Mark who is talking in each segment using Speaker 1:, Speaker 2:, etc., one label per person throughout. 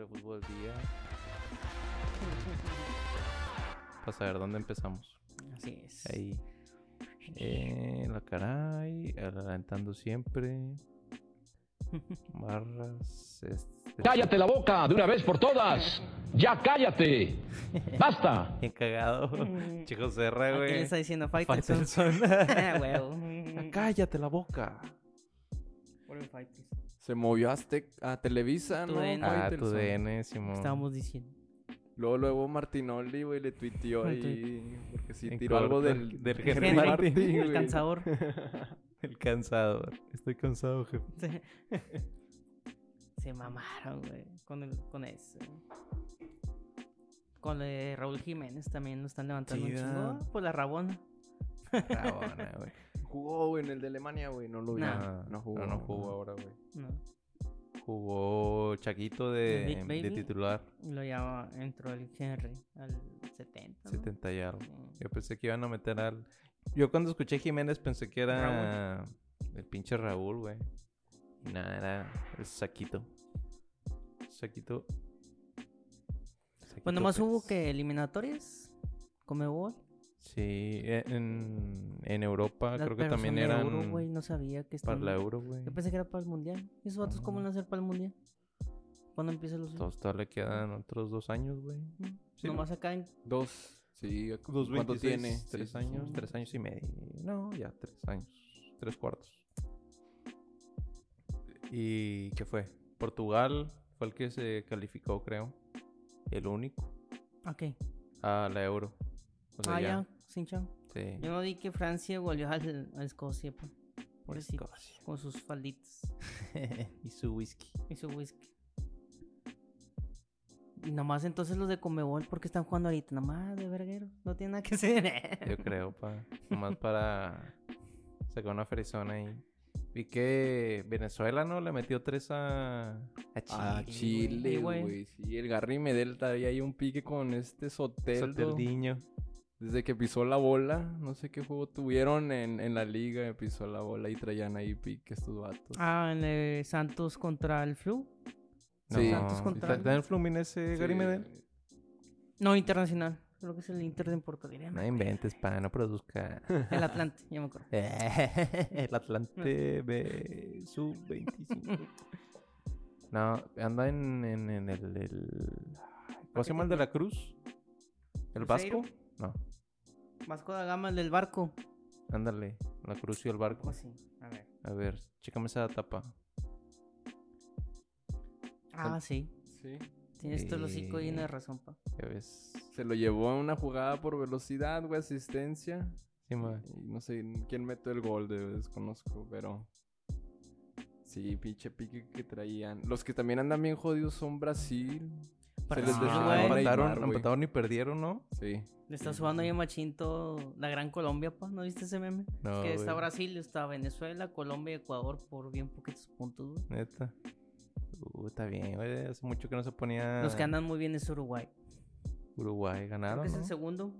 Speaker 1: sobre fútbol día. Para saber dónde empezamos.
Speaker 2: Así es.
Speaker 1: Ahí. Eh, la caray, adelantando siempre. Barras. este-
Speaker 3: ¡Cállate la boca de una vez por todas! ¡Ya cállate! ¡Basta!
Speaker 1: Bien cagado. Chico Serra,
Speaker 2: ¿A quién le
Speaker 1: güey.
Speaker 2: está diciendo Faitelson?
Speaker 1: Faitelson.
Speaker 2: Ah.
Speaker 1: Cállate la boca.
Speaker 2: Por el Faitelson.
Speaker 4: Se movió a, Aztec- a Televisa,
Speaker 2: Tu
Speaker 4: ¿no?
Speaker 2: DN.
Speaker 1: Ah, tu. DN, Simón.
Speaker 2: Estábamos diciendo.
Speaker 4: Luego, luego Martinoli, güey, le tuiteó
Speaker 2: Un
Speaker 4: ahí. Porque sí tiró algo del,
Speaker 1: del
Speaker 4: Henry
Speaker 1: Henry
Speaker 4: Martin,
Speaker 1: Martin,
Speaker 4: güey.
Speaker 2: el cansador.
Speaker 1: El cansador. Estoy cansado, jefe.
Speaker 2: Se- Se mamaron, güey. Con, el, con eso. Con lo de Raúl Jiménez también lo están levantando un
Speaker 1: Sí,
Speaker 2: chingo.
Speaker 1: ¿verdad?
Speaker 2: Por la rabona.
Speaker 1: Rabona, güey.
Speaker 4: Jugó, güey, en el de Alemania, güey. No lo vi.
Speaker 2: No.
Speaker 4: No jugó.
Speaker 1: No, no jugó ahora, güey.
Speaker 2: No.
Speaker 1: Jugó Chaquito
Speaker 2: ¿El
Speaker 1: de, titular.
Speaker 2: Lo llama, entró el Henry al 70. ¿no?
Speaker 1: 70 y algo.
Speaker 2: Sí.
Speaker 1: Yo pensé que iban a meter al. Yo cuando escuché Jiménez pensé que era el pinche Raúl, güey. Y nada, era el Saquito. Saquito. Saquito
Speaker 2: Pues nomás hubo
Speaker 1: Pérez.
Speaker 2: que eliminatorias. Comebol.
Speaker 1: Sí, e- en, en Europa
Speaker 2: Las-
Speaker 1: creo que también eran
Speaker 2: Euro, güey, no sabía que
Speaker 1: para
Speaker 2: estaban-
Speaker 1: la Euro, güey.
Speaker 2: Yo pensé que era para el mundial. ¿Y esos vatos cómo van a hacer para el mundial? ¿Cuándo empiezan los
Speaker 1: Todos todavía le quedan otros dos años, güey. Sí, ¿no?
Speaker 2: Nomás acá en.
Speaker 4: Dos. Sí,
Speaker 1: Dos
Speaker 4: ¿cuánto
Speaker 1: 26,
Speaker 4: tiene?
Speaker 1: Tres
Speaker 4: Sí,
Speaker 1: años,
Speaker 4: sí.
Speaker 1: tres años y medio. No, ya, tres años. Tres cuartos. ¿Y qué fue? Portugal fue el que se calificó, creo. El único.
Speaker 2: Ok.
Speaker 1: A la Euro. O sea,
Speaker 2: ah, ya, sin chao.
Speaker 1: Sí.
Speaker 2: Yo no di que Francia goleó al, a Escocia, po. Pobrecito.
Speaker 1: Escocia.
Speaker 2: Con sus falditas
Speaker 1: y su whisky.
Speaker 2: y su whisky. Y nomás entonces los de Comebol, ¿por qué están jugando ahorita? Nomás de verguero. No tiene nada que hacer.
Speaker 1: Yo creo, pa. Nomás para sacar una frizona ahí. Vi que Venezuela, ¿no? Le metió tres a, a Chile.
Speaker 4: A Chile,
Speaker 2: güey.
Speaker 4: güey. Sí, el Garry Medel traía ahí un pique con este Soteldo.
Speaker 1: Soteldiño.
Speaker 4: Desde que pisó la bola, no sé qué juego tuvieron en, en la liga, pisó la bola y traían ahí pique estos vatos.
Speaker 2: ah, en el Santos contra el Flu.
Speaker 4: Sí.
Speaker 2: Santos contra-
Speaker 1: ¿Está en el Fluminense,
Speaker 4: Sí.
Speaker 1: Gary Medel?
Speaker 2: No, internacional. Creo que es el Inter de Porto Alegre.
Speaker 1: No inventes, pa, no produzca.
Speaker 2: El Atlante, ya me acuerdo.
Speaker 1: el Atlante B sub-25. No, anda en, en, en el, el- ¿Cómo se llama el de la Cruz? ¿El
Speaker 2: ¿Cruzeiro?
Speaker 1: Vasco? No,
Speaker 2: Vasco da Gama, el del barco.
Speaker 1: ándale. La Cruz y el Barco.
Speaker 2: ¿Cómo así? A ver.
Speaker 1: A ver, chécame esa tapa.
Speaker 2: Ah, sí.
Speaker 4: Sí.
Speaker 2: Tienes todo el hocico lleno de
Speaker 1: Eh.
Speaker 2: razón, pa.
Speaker 1: Ya ves.
Speaker 4: Se lo llevó a una jugada por velocidad, güey, asistencia.
Speaker 1: Sí, ma.
Speaker 4: Y no sé quién metió el gol, de, desconozco, pero... Sí, pinche pique que traían. Los que también andan bien jodidos son Brasil. Les lesionó
Speaker 2: güey.
Speaker 4: Neymar,
Speaker 1: empataron,
Speaker 4: güey.
Speaker 1: empataron y perdieron, ¿no?
Speaker 4: Sí.
Speaker 2: Le está subando ahí a Machín todo la gran Colombia, pa. ¿No viste ese meme?
Speaker 1: No,
Speaker 2: que está. Brasil, está Venezuela, Colombia y Ecuador por bien poquitos puntos, güey.
Speaker 1: Neta. Uh, está bien, güey. Hace mucho que no se ponía.
Speaker 2: Los que andan muy bien es Uruguay.
Speaker 1: Uruguay
Speaker 2: Creo
Speaker 1: ganaron.
Speaker 2: que es el segundo.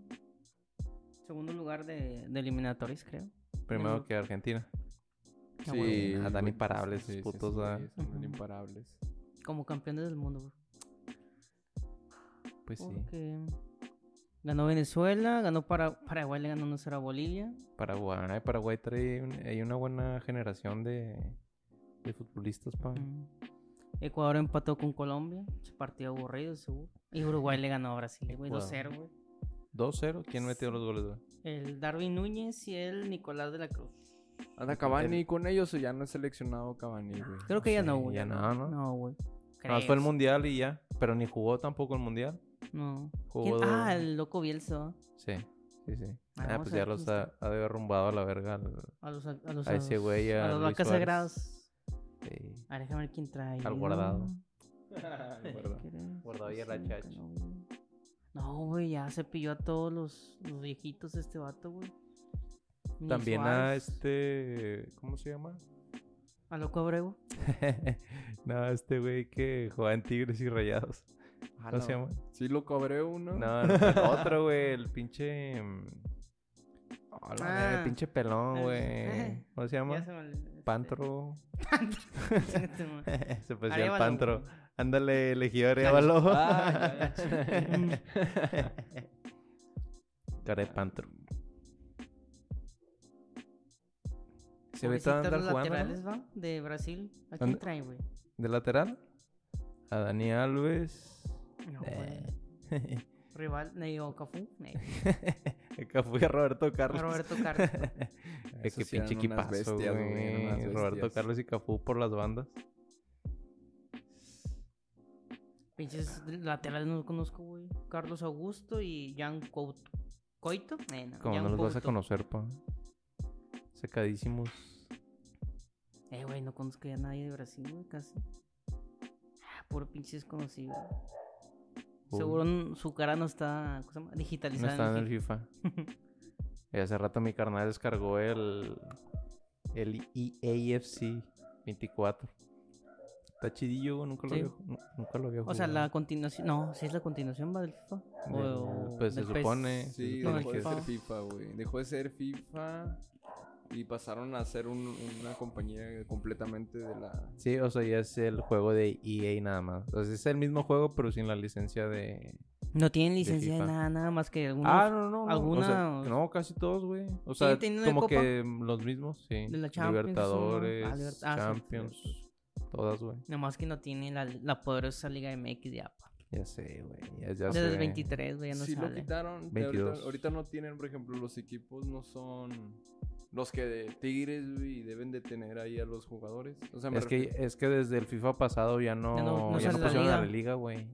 Speaker 2: Segundo lugar de, de eliminatorios, creo.
Speaker 1: Primero
Speaker 2: No.
Speaker 1: que Argentina.
Speaker 2: Ah,
Speaker 4: Sí,
Speaker 1: andan imparables
Speaker 4: sí,
Speaker 1: esos
Speaker 4: sí,
Speaker 1: putos,
Speaker 4: sí, sí,
Speaker 2: Ujú.
Speaker 4: imparables.
Speaker 2: Como campeones del mundo, güey.
Speaker 1: Pues sí.
Speaker 2: Ganó Venezuela, ganó para Paraguay, le ganó 1-0 a Bolivia.
Speaker 1: Paraguay. Paraguay trae un- hay una buena generación de, de futbolistas, pa.
Speaker 2: Mm. Ecuador empató con Colombia. Ese Partido aburrido, seguro. Y Uruguay le ganó a Brasil, güey.
Speaker 1: Ecuador.
Speaker 2: 2-0, güey.
Speaker 1: 2-0. ¿Quién metió los goles, güey?
Speaker 2: El Darwin Núñez y el Nicolás de la Cruz.
Speaker 4: ¿Anda Cavani con ellos o ya no es seleccionado Cavani, güey?
Speaker 2: Creo que ya
Speaker 1: sé,
Speaker 2: no, güey.
Speaker 1: ya no, ¿no?
Speaker 2: No, güey.
Speaker 1: Más fue el mundial y ya. Pero ni jugó tampoco el mundial.
Speaker 2: No.
Speaker 1: Jugó
Speaker 2: ¿Quién? Ah, el loco Bielsa. ¿va?
Speaker 1: Sí, sí, sí.
Speaker 2: Ah,
Speaker 1: Ah, pues ya los ha, ha de haber rumbado a la verga al,
Speaker 2: A los, a los,
Speaker 1: a ese
Speaker 2: los-
Speaker 1: güey.
Speaker 2: A
Speaker 1: Luis
Speaker 2: vacas
Speaker 1: Suárez.
Speaker 2: sagradas.
Speaker 1: Sí.
Speaker 2: A ver, déjame ver quién trae.
Speaker 1: Al guardado.
Speaker 2: ¿Quieres?
Speaker 1: Guardado y a la chacha.
Speaker 2: no, güey. Ya se pilló a todos los, los viejitos este vato, güey.
Speaker 1: También a este. ¿Cómo se llama?
Speaker 2: A Loco Abreu.
Speaker 1: no, este güey que juega en Tigres y Rayados.
Speaker 4: Ah,
Speaker 1: ¿Cómo se llama?
Speaker 4: Sí lo cobré uno.
Speaker 1: No, no, el otro, güey, el pinche. oh, la
Speaker 2: Ah.
Speaker 1: el pinche pelón,
Speaker 2: El-
Speaker 1: güey.
Speaker 2: eh,
Speaker 1: ¿Cómo se llama?
Speaker 2: Se este,
Speaker 1: Pantro.
Speaker 2: Man.
Speaker 1: se parecía
Speaker 2: Arévalo,
Speaker 1: Pantro. Ándale, elegí Arevalo.
Speaker 4: Ah,
Speaker 1: Cara de pantro. Se ve
Speaker 2: Pobrecita,
Speaker 1: andar
Speaker 2: los
Speaker 1: jugando.
Speaker 2: laterales. De Brasil. ¿A quién trae, güey?
Speaker 1: De lateral. A Dani Alves.
Speaker 2: No,
Speaker 1: Eh.
Speaker 2: güey. Rival, Neo Cafú. Ney.
Speaker 1: Acá fui a Roberto Carlos.
Speaker 2: Roberto Carlos.
Speaker 1: Es que
Speaker 4: sí eran
Speaker 1: pinche equipazo,
Speaker 4: bestias, güey,
Speaker 1: güey.
Speaker 4: unas
Speaker 1: Roberto. Carlos y Cafú por las bandas.
Speaker 2: Pinches laterales no los conozco, güey. Carlos Augusto y Jan Couto. ¿Coito? Eh, no,
Speaker 1: Como
Speaker 2: Jan
Speaker 1: no los vas a conocer, pa. Secadísimos.
Speaker 2: Eh, güey, no conozco ya a nadie de Brasil, güey, casi. Ah, Puro pinche desconocido. Seguro su cara no está ¿cómo se llama?
Speaker 1: No
Speaker 2: digitalizada.
Speaker 1: está en el
Speaker 2: FIFA.
Speaker 1: Y hace rato mi carnal descargó el. El EAFC 24. Está chidillo, güey, Nunca lo,
Speaker 2: Sí.
Speaker 1: había, nunca lo había
Speaker 2: O sea, la continuación. No, si es la continuación, va del FIFA. O,
Speaker 1: pues se supone.
Speaker 4: Sí,
Speaker 2: No,
Speaker 4: dejó de ser FIFA, güey. Dejó de ser FIFA y pasaron a ser un- una compañía completamente de la...
Speaker 1: Sí, o sea, ya es el juego de EA nada más. O sea, es el mismo juego, pero sin la licencia de.
Speaker 2: No tienen licencia de nada, nada más que algunos
Speaker 1: Ah, no, no, no. O sea,
Speaker 2: algunas-
Speaker 1: no, casi todos, güey. O sea, como que los mismos, sí.
Speaker 2: De la Champions,
Speaker 1: Libertadores.
Speaker 2: Ah, Libert- ah, sí,
Speaker 1: Champions. Todas, güey.
Speaker 2: Nada más que no tienen la, la poderosa Liga MX ya. pa.
Speaker 1: Ya sé, güey. Ya, ya
Speaker 2: Desde
Speaker 1: sé.
Speaker 2: el 23, güey, ya no
Speaker 4: sí lo
Speaker 2: sale.
Speaker 4: quitaron. de
Speaker 1: 22.
Speaker 4: Ahorita, ahorita no tienen, por ejemplo, los equipos no son los que de Tigres, güey, deben de tener ahí a los jugadores. O sea, me
Speaker 1: Es que, es que desde el FIFA pasado ya no,
Speaker 2: Ya no- no
Speaker 1: ya no
Speaker 2: la
Speaker 1: pusieron a la
Speaker 2: liga.
Speaker 1: liga, güey.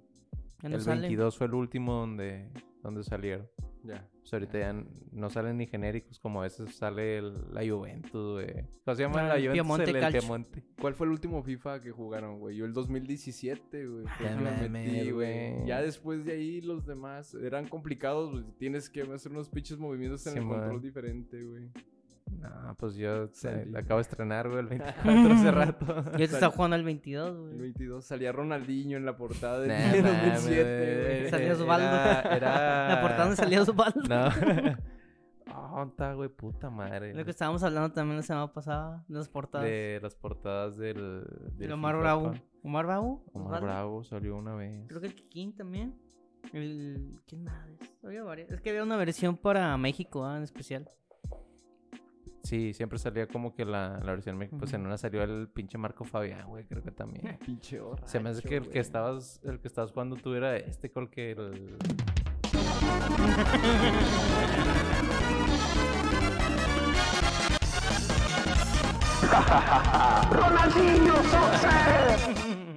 Speaker 2: Ya no
Speaker 1: el
Speaker 2: sale.
Speaker 1: 22 fue el último donde, donde salieron.
Speaker 4: Ya.
Speaker 1: O sea, ahorita ya no salen ni genéricos como a veces sale el- la Juventus, güey. ¿Cómo se llama
Speaker 2: Ah,
Speaker 1: la Juventus?
Speaker 2: Piemonte
Speaker 1: el, el
Speaker 2: Calcio.
Speaker 1: Piemonte.
Speaker 4: ¿Cuál fue el último FIFA que jugaron, güey? Yo el 2017, güey.
Speaker 1: Ya
Speaker 4: me metí, güey.
Speaker 1: güey.
Speaker 4: Ya después de ahí los demás eran complicados, güey. Tienes que hacer unos pinches movimientos en
Speaker 1: Sí,
Speaker 4: el
Speaker 1: man.
Speaker 4: control diferente, güey.
Speaker 1: No, pues yo la acabo de estrenar, güey, el 24 hace rato.
Speaker 2: Ya te está jugando al 22,
Speaker 4: El
Speaker 2: güey.
Speaker 4: 22 salía Ronaldinho en la portada del
Speaker 1: Nah,
Speaker 4: 2007,
Speaker 1: mames,
Speaker 4: güey.
Speaker 2: Salía Osvaldo.
Speaker 1: Era, era...
Speaker 2: La portada donde salía Osvaldo.
Speaker 1: No. Ah, ¿dónde está, güey? Puta madre.
Speaker 2: Lo que estábamos hablando también la semana pasada, de las portadas.
Speaker 1: De las portadas del...
Speaker 2: De
Speaker 1: del
Speaker 2: Omar
Speaker 1: FIFA,
Speaker 2: Bravo. ¿Omar Bravo?
Speaker 1: Omar
Speaker 2: Osvaldo.
Speaker 1: Bravo salió una vez.
Speaker 2: Creo que el Kikín también. El... ¿Quién más? Había varias. Es que había una versión para México, ah, en especial.
Speaker 1: Sí, siempre salía como que la, la versión México. Pues en una salió el pinche Marco Fabián, güey, creo que también.
Speaker 4: Pinche
Speaker 1: Se me hace que el que
Speaker 4: borracho,
Speaker 1: estabas, el que estabas jugando tú era este, con que el...
Speaker 4: güey.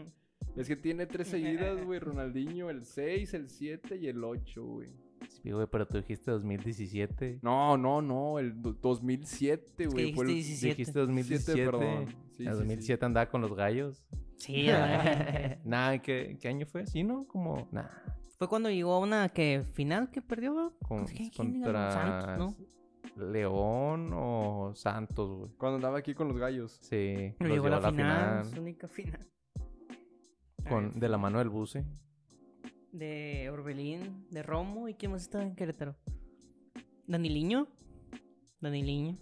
Speaker 4: Es que tiene tres seguidas, güey. Ronaldinho, el 6, el 7 y el 8, güey.
Speaker 1: Sí, güey, pero tú dijiste 2017.
Speaker 4: No, no, no, el do- 2007,
Speaker 2: Es que
Speaker 4: güey. fue el-
Speaker 2: dijiste 17.
Speaker 1: Dijiste 2017.
Speaker 4: perdón. Sí,
Speaker 1: en
Speaker 4: sí,
Speaker 1: 2007 andaba con los gallos.
Speaker 2: Sí.
Speaker 1: Nah, ¿qué, ¿qué año fue? ¿Sí, no? Como... Nah.
Speaker 2: Fue cuando llegó a una que final que perdió.
Speaker 1: Con,
Speaker 2: ¿Quién- quién le ganó?
Speaker 1: contra
Speaker 2: Santos, ¿no?
Speaker 1: León o Santos, güey.
Speaker 4: Cuando andaba aquí con los gallos.
Speaker 1: Sí,
Speaker 2: Pero llegó a la final, su única final.
Speaker 1: Con,
Speaker 2: ver,
Speaker 1: de la mano del buce.
Speaker 2: De Orbelín, de Romo, ¿y quién más estaba en Querétaro? Daniliño. Daniliño.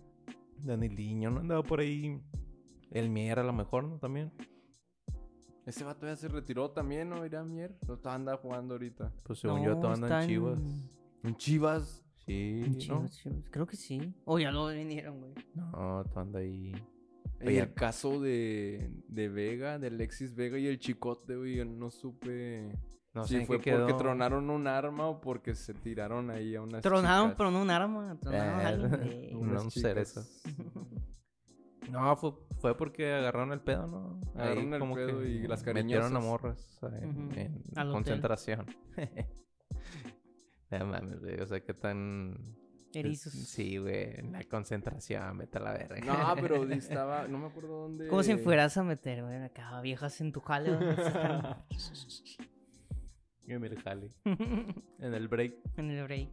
Speaker 1: Daniliño, ¿no? Andaba por ahí. El Mier a lo mejor, ¿no? También.
Speaker 4: Ese vato ya se retiró también, ¿no? Irá Mier. No está anda jugando ahorita.
Speaker 1: Pues según
Speaker 2: No,
Speaker 1: yo, todo anda
Speaker 2: está
Speaker 1: en Chivas.
Speaker 4: En Chivas.
Speaker 1: Sí,
Speaker 2: en
Speaker 1: ¿no?
Speaker 2: Chivas, Chivas. Creo que sí. O ya lo vinieron, güey.
Speaker 1: No, todo anda ahí.
Speaker 4: Y
Speaker 1: Oye.
Speaker 4: el caso de, de Vega, de Alexis Vega y el Chicote, güey, yo no supe
Speaker 1: No sé en
Speaker 4: fue
Speaker 1: qué
Speaker 4: porque
Speaker 1: quedó.
Speaker 4: tronaron un arma o porque se tiraron ahí a unas
Speaker 2: Tronaron,
Speaker 4: chicas.
Speaker 2: pero no un arma. Tronaron
Speaker 1: Eh,
Speaker 2: algo de-
Speaker 1: no,
Speaker 4: Unas
Speaker 1: un
Speaker 4: chicas.
Speaker 1: cerezo. No, fue, fue porque agarraron el pedo, ¿no?
Speaker 4: Agarraron el pedo y las
Speaker 1: Metieron a
Speaker 4: cariñosas.
Speaker 1: morras
Speaker 2: Ujú,
Speaker 1: en
Speaker 2: al
Speaker 1: concentración. no mames, güey. O sea, qué tan...
Speaker 2: Erizos.
Speaker 1: Sí, güey. En la concentración, vete a la verga.
Speaker 4: No, pero estaba, no me acuerdo dónde.
Speaker 2: ¿Cómo si fueras a meter, güey? Acá, viejas en tu jale. Güey.
Speaker 1: En el jale. En el break.
Speaker 2: en el break.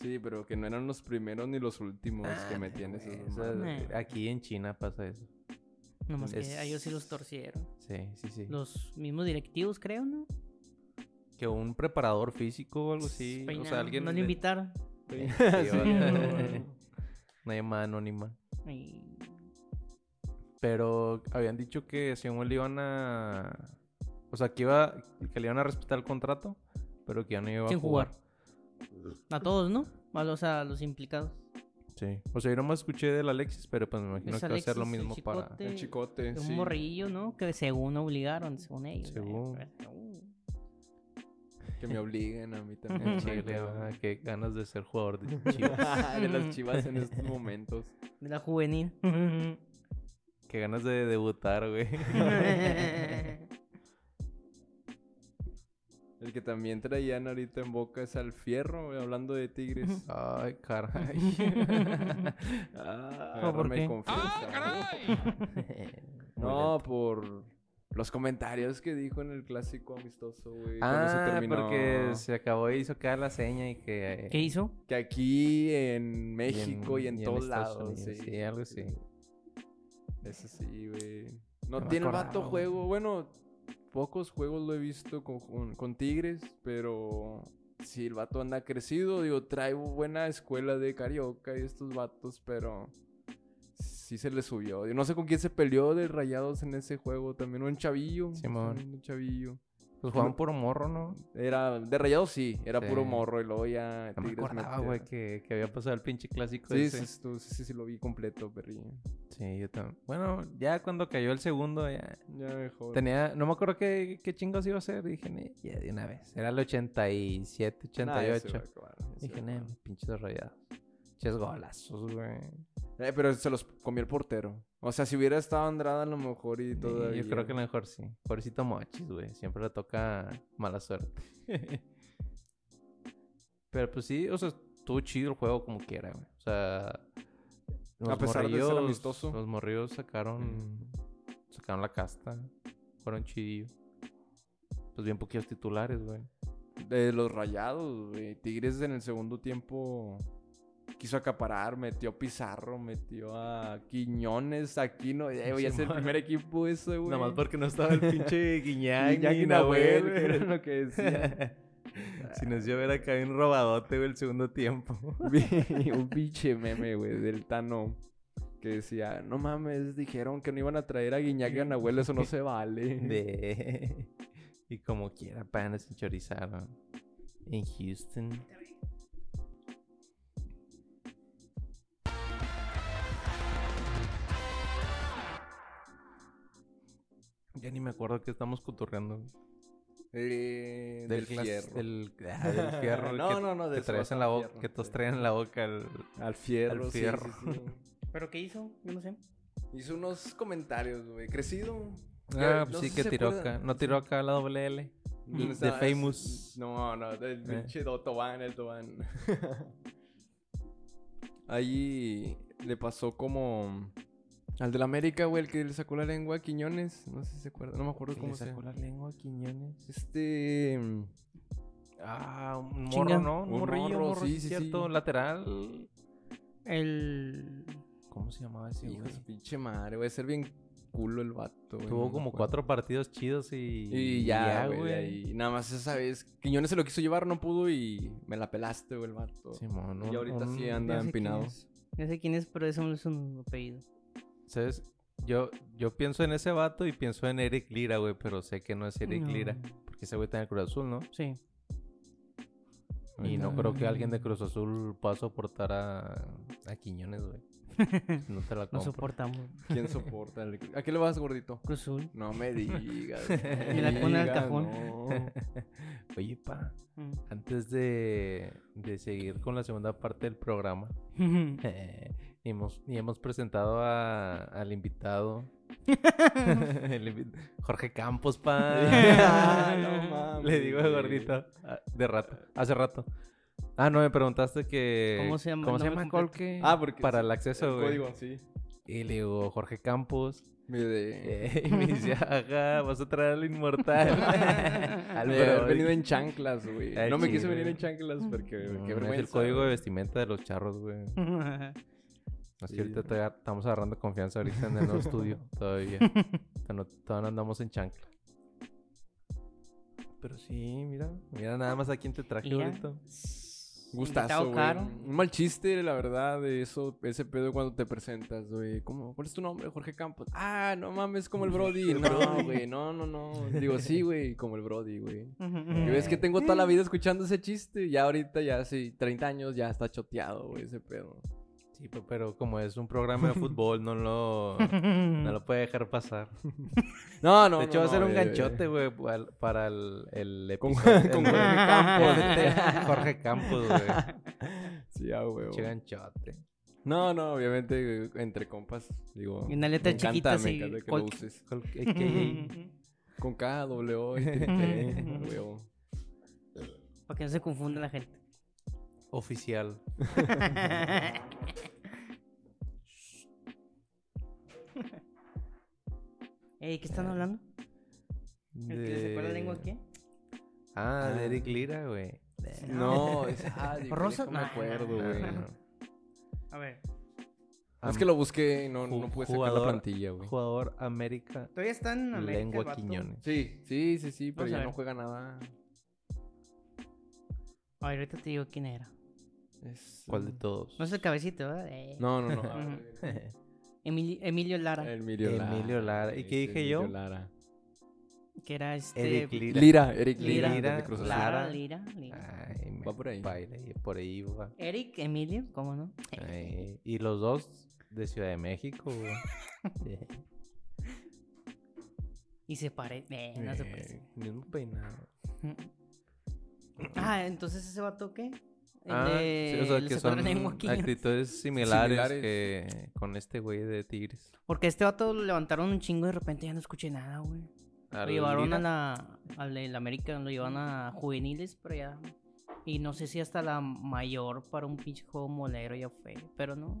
Speaker 4: Sí, pero que no eran los primeros ni los últimos que metían esos.
Speaker 1: O sea, aquí en China pasa eso.
Speaker 2: Nomás
Speaker 1: Es-
Speaker 2: que a ellos sí los torcieron.
Speaker 1: Sí, sí, sí.
Speaker 2: Los mismos directivos, creo, ¿no?
Speaker 1: Que un preparador físico o algo así. o sea, alguien...
Speaker 2: No le invitaron.
Speaker 1: Sí,
Speaker 4: Sí,
Speaker 1: va- Una llamada anónima. Pero habían dicho que según le iban a, O sea, que iba, que le iban a respetar el contrato, pero que ya no iba
Speaker 2: Sin
Speaker 1: a jugar.
Speaker 2: A todos, ¿no? A los, a los implicados.
Speaker 1: Sí. O sea, yo nomás escuché del Alexis, pero pues me imagino
Speaker 2: Es
Speaker 1: que va a ser lo
Speaker 2: Alexis, el
Speaker 1: mismo para.
Speaker 2: chicote.
Speaker 4: El chicote,
Speaker 2: Un
Speaker 4: sí.
Speaker 2: morrillo, ¿no? Que según obligaron, según ellos.
Speaker 1: Según.
Speaker 2: Uh.
Speaker 4: Que me obliguen a mí también.
Speaker 1: Chile, ah, qué ganas de ser jugador de Chivas.
Speaker 4: de las chivas en estos momentos.
Speaker 2: De la juvenil.
Speaker 1: qué ganas de debutar, güey.
Speaker 4: El que también traían ahorita en boca es al fierro, güey, hablando de tigres.
Speaker 1: Ay, caray.
Speaker 4: ah,
Speaker 2: ¿por qué?
Speaker 4: confianza. No, por los comentarios que dijo en el clásico amistoso, güey. cuando se
Speaker 1: Ah,
Speaker 4: terminó.
Speaker 1: porque se acabó y hizo quedar la seña y que...
Speaker 2: ¿Qué hizo?
Speaker 4: Que aquí en México y en, todos lados. Sí,
Speaker 1: sí, algo así.
Speaker 4: Eso sí, güey. No, tiene el vato juego. Bueno, pocos juegos lo he visto con, con- con Tigres, pero sí, el vato anda crecido. Digo, trae buena escuela de carioca y estos vatos, pero sí se le subió. Yo no sé con quién se peleó de rayados en ese juego. También un chavillo.
Speaker 1: Simón.
Speaker 4: Un chavillo.
Speaker 1: Pues jugaban puro morro, ¿no?
Speaker 4: Era, de rayados sí, era
Speaker 1: Sí.
Speaker 4: puro morro y luego ya
Speaker 1: No me acordaba, güey, que, que había pasado el pinche clásico
Speaker 4: Sí,
Speaker 1: ese.
Speaker 4: sí, sí, sí, sí, lo vi completo, perrillo.
Speaker 1: Sí, yo también. Bueno, ya cuando cayó el segundo, ya
Speaker 4: Ya mejor.
Speaker 1: tenía... No me acuerdo qué, qué chingos iba a ser. Dije, "Ne, ya de una vez. Era el 87,
Speaker 4: Nah, ya se
Speaker 1: 88.
Speaker 4: va a acabar, ya se
Speaker 1: Dije, ne, pinches rayados. Pinches golazos, güey.
Speaker 4: Eh, pero se los comió el portero. O sea, si hubiera estado Andrada a lo mejor y
Speaker 1: Sí,
Speaker 4: todavía.
Speaker 1: Yo creo que a lo mejor sí. Pobrecito Mochis, güey. Siempre le toca mala suerte. Pero pues sí, o sea, estuvo chido el juego como quiera, güey. O sea, los
Speaker 4: pesar de ser amistoso.
Speaker 1: Los morrillos sacaron, sacaron la casta. Fueron chidillos. Pues bien poquitos titulares, güey.
Speaker 4: De los rayados, güey. Tigres en el segundo tiempo quiso acaparar, metió Pizarro, metió a Quiñones, Aquino. Eh, güey, es el primer equipo ese, güey.
Speaker 1: Nada más porque no estaba el pinche Guiñac ni
Speaker 4: y
Speaker 1: Nahuel,
Speaker 4: Nahuel, que era lo que decía.
Speaker 1: si nos dio a ver acá bien robadote, güey, el segundo tiempo.
Speaker 4: Un pinche meme, güey, del Tano. Que decía, no mames, dijeron que no iban a traer a Guiñac y a Nahuel, eso no se vale.
Speaker 1: De... y como quiera, panes sin chorizar, ¿no? En Houston. Ya ni me acuerdo que estamos cotorreando.
Speaker 4: Eh,
Speaker 1: Del,
Speaker 4: del fierro.
Speaker 1: Del, ah, del fierro.
Speaker 4: No,
Speaker 1: que,
Speaker 4: no, no, de
Speaker 1: que traes en la boca,
Speaker 4: Fierro,
Speaker 1: que todos
Speaker 4: sí.
Speaker 1: traen en la boca.
Speaker 4: Al fierro,
Speaker 1: Al fierro.
Speaker 4: sí, sí.
Speaker 2: ¿Pero qué hizo? Yo no sé.
Speaker 4: Hizo unos comentarios, güey. Crecido.
Speaker 1: Ah,
Speaker 4: No
Speaker 1: pues
Speaker 4: sé
Speaker 1: sí que tiró acá. No tiró acá la doble L.
Speaker 4: ¿Dónde
Speaker 1: De? Famous.
Speaker 4: No, no, del
Speaker 1: Eh.
Speaker 4: pinche do- Tobán, el Tobán. Ahí le pasó como al del América, güey, el que le sacó la lengua a Quiñones. No sé si se acuerda, no me acuerdo
Speaker 1: Que
Speaker 4: cómo
Speaker 1: le
Speaker 4: se
Speaker 1: sacó la lengua a Quiñones.
Speaker 4: Este.
Speaker 1: Ah, un morro,
Speaker 2: Chinga.
Speaker 1: ¿no? Un
Speaker 4: Un
Speaker 1: morrillo,
Speaker 4: morro,
Speaker 1: morro,
Speaker 4: sí,
Speaker 1: sí,
Speaker 4: sí,
Speaker 1: cierto.
Speaker 4: sí.
Speaker 1: Lateral.
Speaker 2: El.
Speaker 1: ¿Cómo se llamaba ese
Speaker 4: Hijo
Speaker 1: güey?
Speaker 4: pinche madre, güey. Ser bien culo el vato, güey. no
Speaker 1: Tuvo como cuatro partidos chidos y...
Speaker 4: Y ya, güey. Y nada más esa vez. Quiñones se lo quiso llevar, no pudo y me la pelaste, güey, el vato.
Speaker 1: Simón,
Speaker 4: y
Speaker 1: un-
Speaker 4: ahorita sí
Speaker 1: un-
Speaker 4: anda empinado.
Speaker 2: es. Ya sé quién es, pero eso no es un apellido.
Speaker 1: ¿Sabes? Yo, yo pienso en ese vato y pienso en Eric Lira, güey, pero sé que no es Eric
Speaker 2: No.
Speaker 1: Lira. Porque ese güey está en el Cruz Azul, ¿no?
Speaker 2: Sí.
Speaker 1: Y no creo que alguien de Cruz Azul pueda soportar a, a Quiñones, güey. No te la
Speaker 2: No
Speaker 1: compro.
Speaker 2: soportamos.
Speaker 4: ¿Quién soporta? el- ¿A qué le vas, gordito?
Speaker 2: Cruz Azul.
Speaker 4: No me digas.
Speaker 2: Me la pone al cajón.
Speaker 4: no.
Speaker 1: Oye, pa,
Speaker 2: Mm.
Speaker 1: antes de, de seguir con la segunda parte del programa, y hemos, y hemos presentado a- al invitado. El invi- Jorge Campos, pa.
Speaker 4: Ah, no
Speaker 1: Le digo a
Speaker 4: güey.
Speaker 1: gordito. ah, De rato. Hace rato. Ah, no, me preguntaste que.
Speaker 2: ¿Cómo se llama
Speaker 1: ¿Cómo
Speaker 2: el
Speaker 1: se llama? Colque?
Speaker 4: Ah, porque
Speaker 1: Para
Speaker 4: sí,
Speaker 1: el acceso,
Speaker 4: el
Speaker 1: güey.
Speaker 4: código, sí.
Speaker 1: Y le digo, Jorge Campos. Eh, y me dice, ajá, vas a traer al inmortal. al
Speaker 4: haber
Speaker 1: bro.
Speaker 4: venido en chanclas, güey. No me quiso venir en chanclas porque
Speaker 1: Mm,
Speaker 4: qué
Speaker 1: es el código de
Speaker 4: güey.
Speaker 1: vestimenta de los charros, güey. Es que
Speaker 4: Sí.
Speaker 1: ahorita todavía estamos agarrando confianza ahorita en el nuevo estudio. Todavía. Todavía no, todavía no andamos en chancla. Pero sí, mira. Mira nada más a quién te traje ahorita.
Speaker 4: Gustazo,
Speaker 2: Invitado
Speaker 4: güey.
Speaker 2: caro.
Speaker 4: Un mal chiste, la verdad, de eso, ese pedo cuando te presentas, güey. ¿Cómo? ¿Cuál es tu nombre? Jorge Campos. Ah, no mames, como el Brody. no, güey, no, no, no. Digo, sí, güey, como el Brody, güey. Y ves que tengo toda la vida escuchando ese chiste. Ya ahorita, ya sí, 30 años, ya está choteado, güey, ese pedo.
Speaker 1: Sí, pero como es un programa de fútbol, no lo, no lo puede dejar pasar.
Speaker 4: No, no,
Speaker 1: de hecho,
Speaker 4: no,
Speaker 1: va a ser
Speaker 4: no,
Speaker 1: un
Speaker 4: eh,
Speaker 1: ganchote, güey, para el, el
Speaker 4: Con-
Speaker 1: episodio.
Speaker 4: con
Speaker 1: el-
Speaker 4: Jorge
Speaker 1: Campos. Jorge Campos, güey.
Speaker 4: Sí, ah, güey.
Speaker 1: Ganchote.
Speaker 4: No, no, obviamente, entre compas, digo.
Speaker 2: Y una letra
Speaker 4: me encanta,
Speaker 2: chiquita
Speaker 4: me encanta que lo uses.
Speaker 1: AKA.
Speaker 4: Con K, W, O y triple huevo.
Speaker 2: Para que no se confunda la gente.
Speaker 1: Oficial.
Speaker 2: Ey, ¿qué están hablando? ¿El que le sacó la lengua aquí?
Speaker 1: Ah, de
Speaker 4: Ah.
Speaker 1: Eric Lira, güey.
Speaker 4: No, es. Ah,
Speaker 2: Rosa-
Speaker 4: no me acuerdo, güey.
Speaker 1: no, no.
Speaker 2: A ver.
Speaker 4: Es que lo busqué y no,
Speaker 1: Ju-
Speaker 4: no pude sacar la plantilla, güey.
Speaker 1: Jugador América
Speaker 2: Todavía está en América.
Speaker 1: Lengua
Speaker 2: vato.
Speaker 1: Quiñones.
Speaker 4: Sí, sí, sí, sí, pero
Speaker 2: Vamos a
Speaker 4: ya no juega nada.
Speaker 2: Ay, ahorita te digo quién era.
Speaker 4: Es,
Speaker 1: ¿Cuál de todos?
Speaker 2: No es el cabecito, ¿verdad? Eh,
Speaker 4: No, no, no.
Speaker 2: Emili- Emilio Lara.
Speaker 4: Emilio Lara.
Speaker 1: Emilio Lara. ¿Y qué dije yo?
Speaker 4: Emilio Lara.
Speaker 2: Que era este.
Speaker 1: Eric Lira.
Speaker 4: Lira, Eric Lira.
Speaker 1: Lira,
Speaker 4: Azul.
Speaker 1: Lara.
Speaker 2: Lira, Lira.
Speaker 1: Ay,
Speaker 4: Va por ahí.
Speaker 1: baila, y por ahí va.
Speaker 2: Eric, Emilio, ¿cómo no?
Speaker 1: Ay, y los dos de Ciudad de México.
Speaker 2: Y se pare. Eh, no se parece.
Speaker 1: Eh, Mismo peinado.
Speaker 2: Ah, entonces ese vato qué? El
Speaker 1: Ah,
Speaker 2: de-
Speaker 1: sí, o sea, que
Speaker 2: la
Speaker 1: son actitudes similares,
Speaker 4: Similares.
Speaker 1: que con este güey de Tigres.
Speaker 2: Porque este vato lo levantaron un chingo y de repente ya no escuché nada, güey. Lo llevaron
Speaker 1: Lira.
Speaker 2: a la. Al del América, lo llevaron a juveniles, pero ya. Y no sé si hasta la mayor para un pinche juego molero ya fue. Pero no.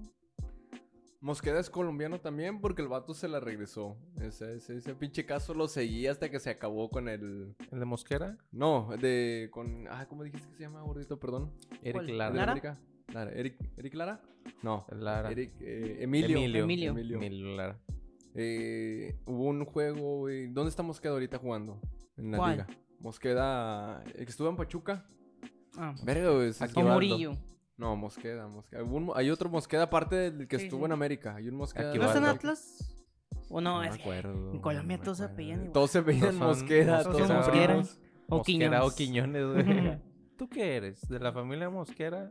Speaker 4: Mosqueda es colombiano también porque el vato se la regresó. Ese, ese, ese pinche caso lo seguí hasta que se acabó con el...
Speaker 1: ¿El de Mosquera?
Speaker 4: No, de... con... Ah, ¿cómo dijiste que se llama, gordito? Perdón.
Speaker 1: Eric
Speaker 2: ¿Cuál?
Speaker 4: ¿El de
Speaker 1: Lara.
Speaker 2: ¿Lara?
Speaker 4: América? Lara. ¿Eric, ¿Eric Lara? No.
Speaker 1: Lara.
Speaker 4: Eric, eh, Emilio.
Speaker 1: Emilio.
Speaker 2: Emilio.
Speaker 4: Emilio.
Speaker 1: Emilio Lara.
Speaker 4: Eh, hubo un juego, güey. ¿Dónde está Mosqueda ahorita jugando? En la
Speaker 2: ¿Cuál?
Speaker 4: liga. Mosqueda... El que estuvo en Pachuca.
Speaker 2: Ah,
Speaker 4: Verga, güey.
Speaker 1: Aquí.
Speaker 2: Murillo.
Speaker 4: No, Mosqueda, Mosqueda. Un hay otro Mosqueda aparte del que
Speaker 2: Sí,
Speaker 4: estuvo
Speaker 2: sí.
Speaker 4: en América. Hay un Mosqueda.
Speaker 1: Aquí
Speaker 2: ¿No está en. Atlas? ¿O no?
Speaker 4: No
Speaker 2: es
Speaker 4: me acuerdo.
Speaker 2: en Colombia
Speaker 4: no
Speaker 2: todos se apellidan igual.
Speaker 4: Todos se
Speaker 1: son-
Speaker 4: Mosqueda,
Speaker 1: todos
Speaker 2: son Mosquera. O
Speaker 1: Mosquera o
Speaker 2: Quiñones.
Speaker 1: Quiñones, güey. ¿Tú qué eres? ¿De la familia Mosquera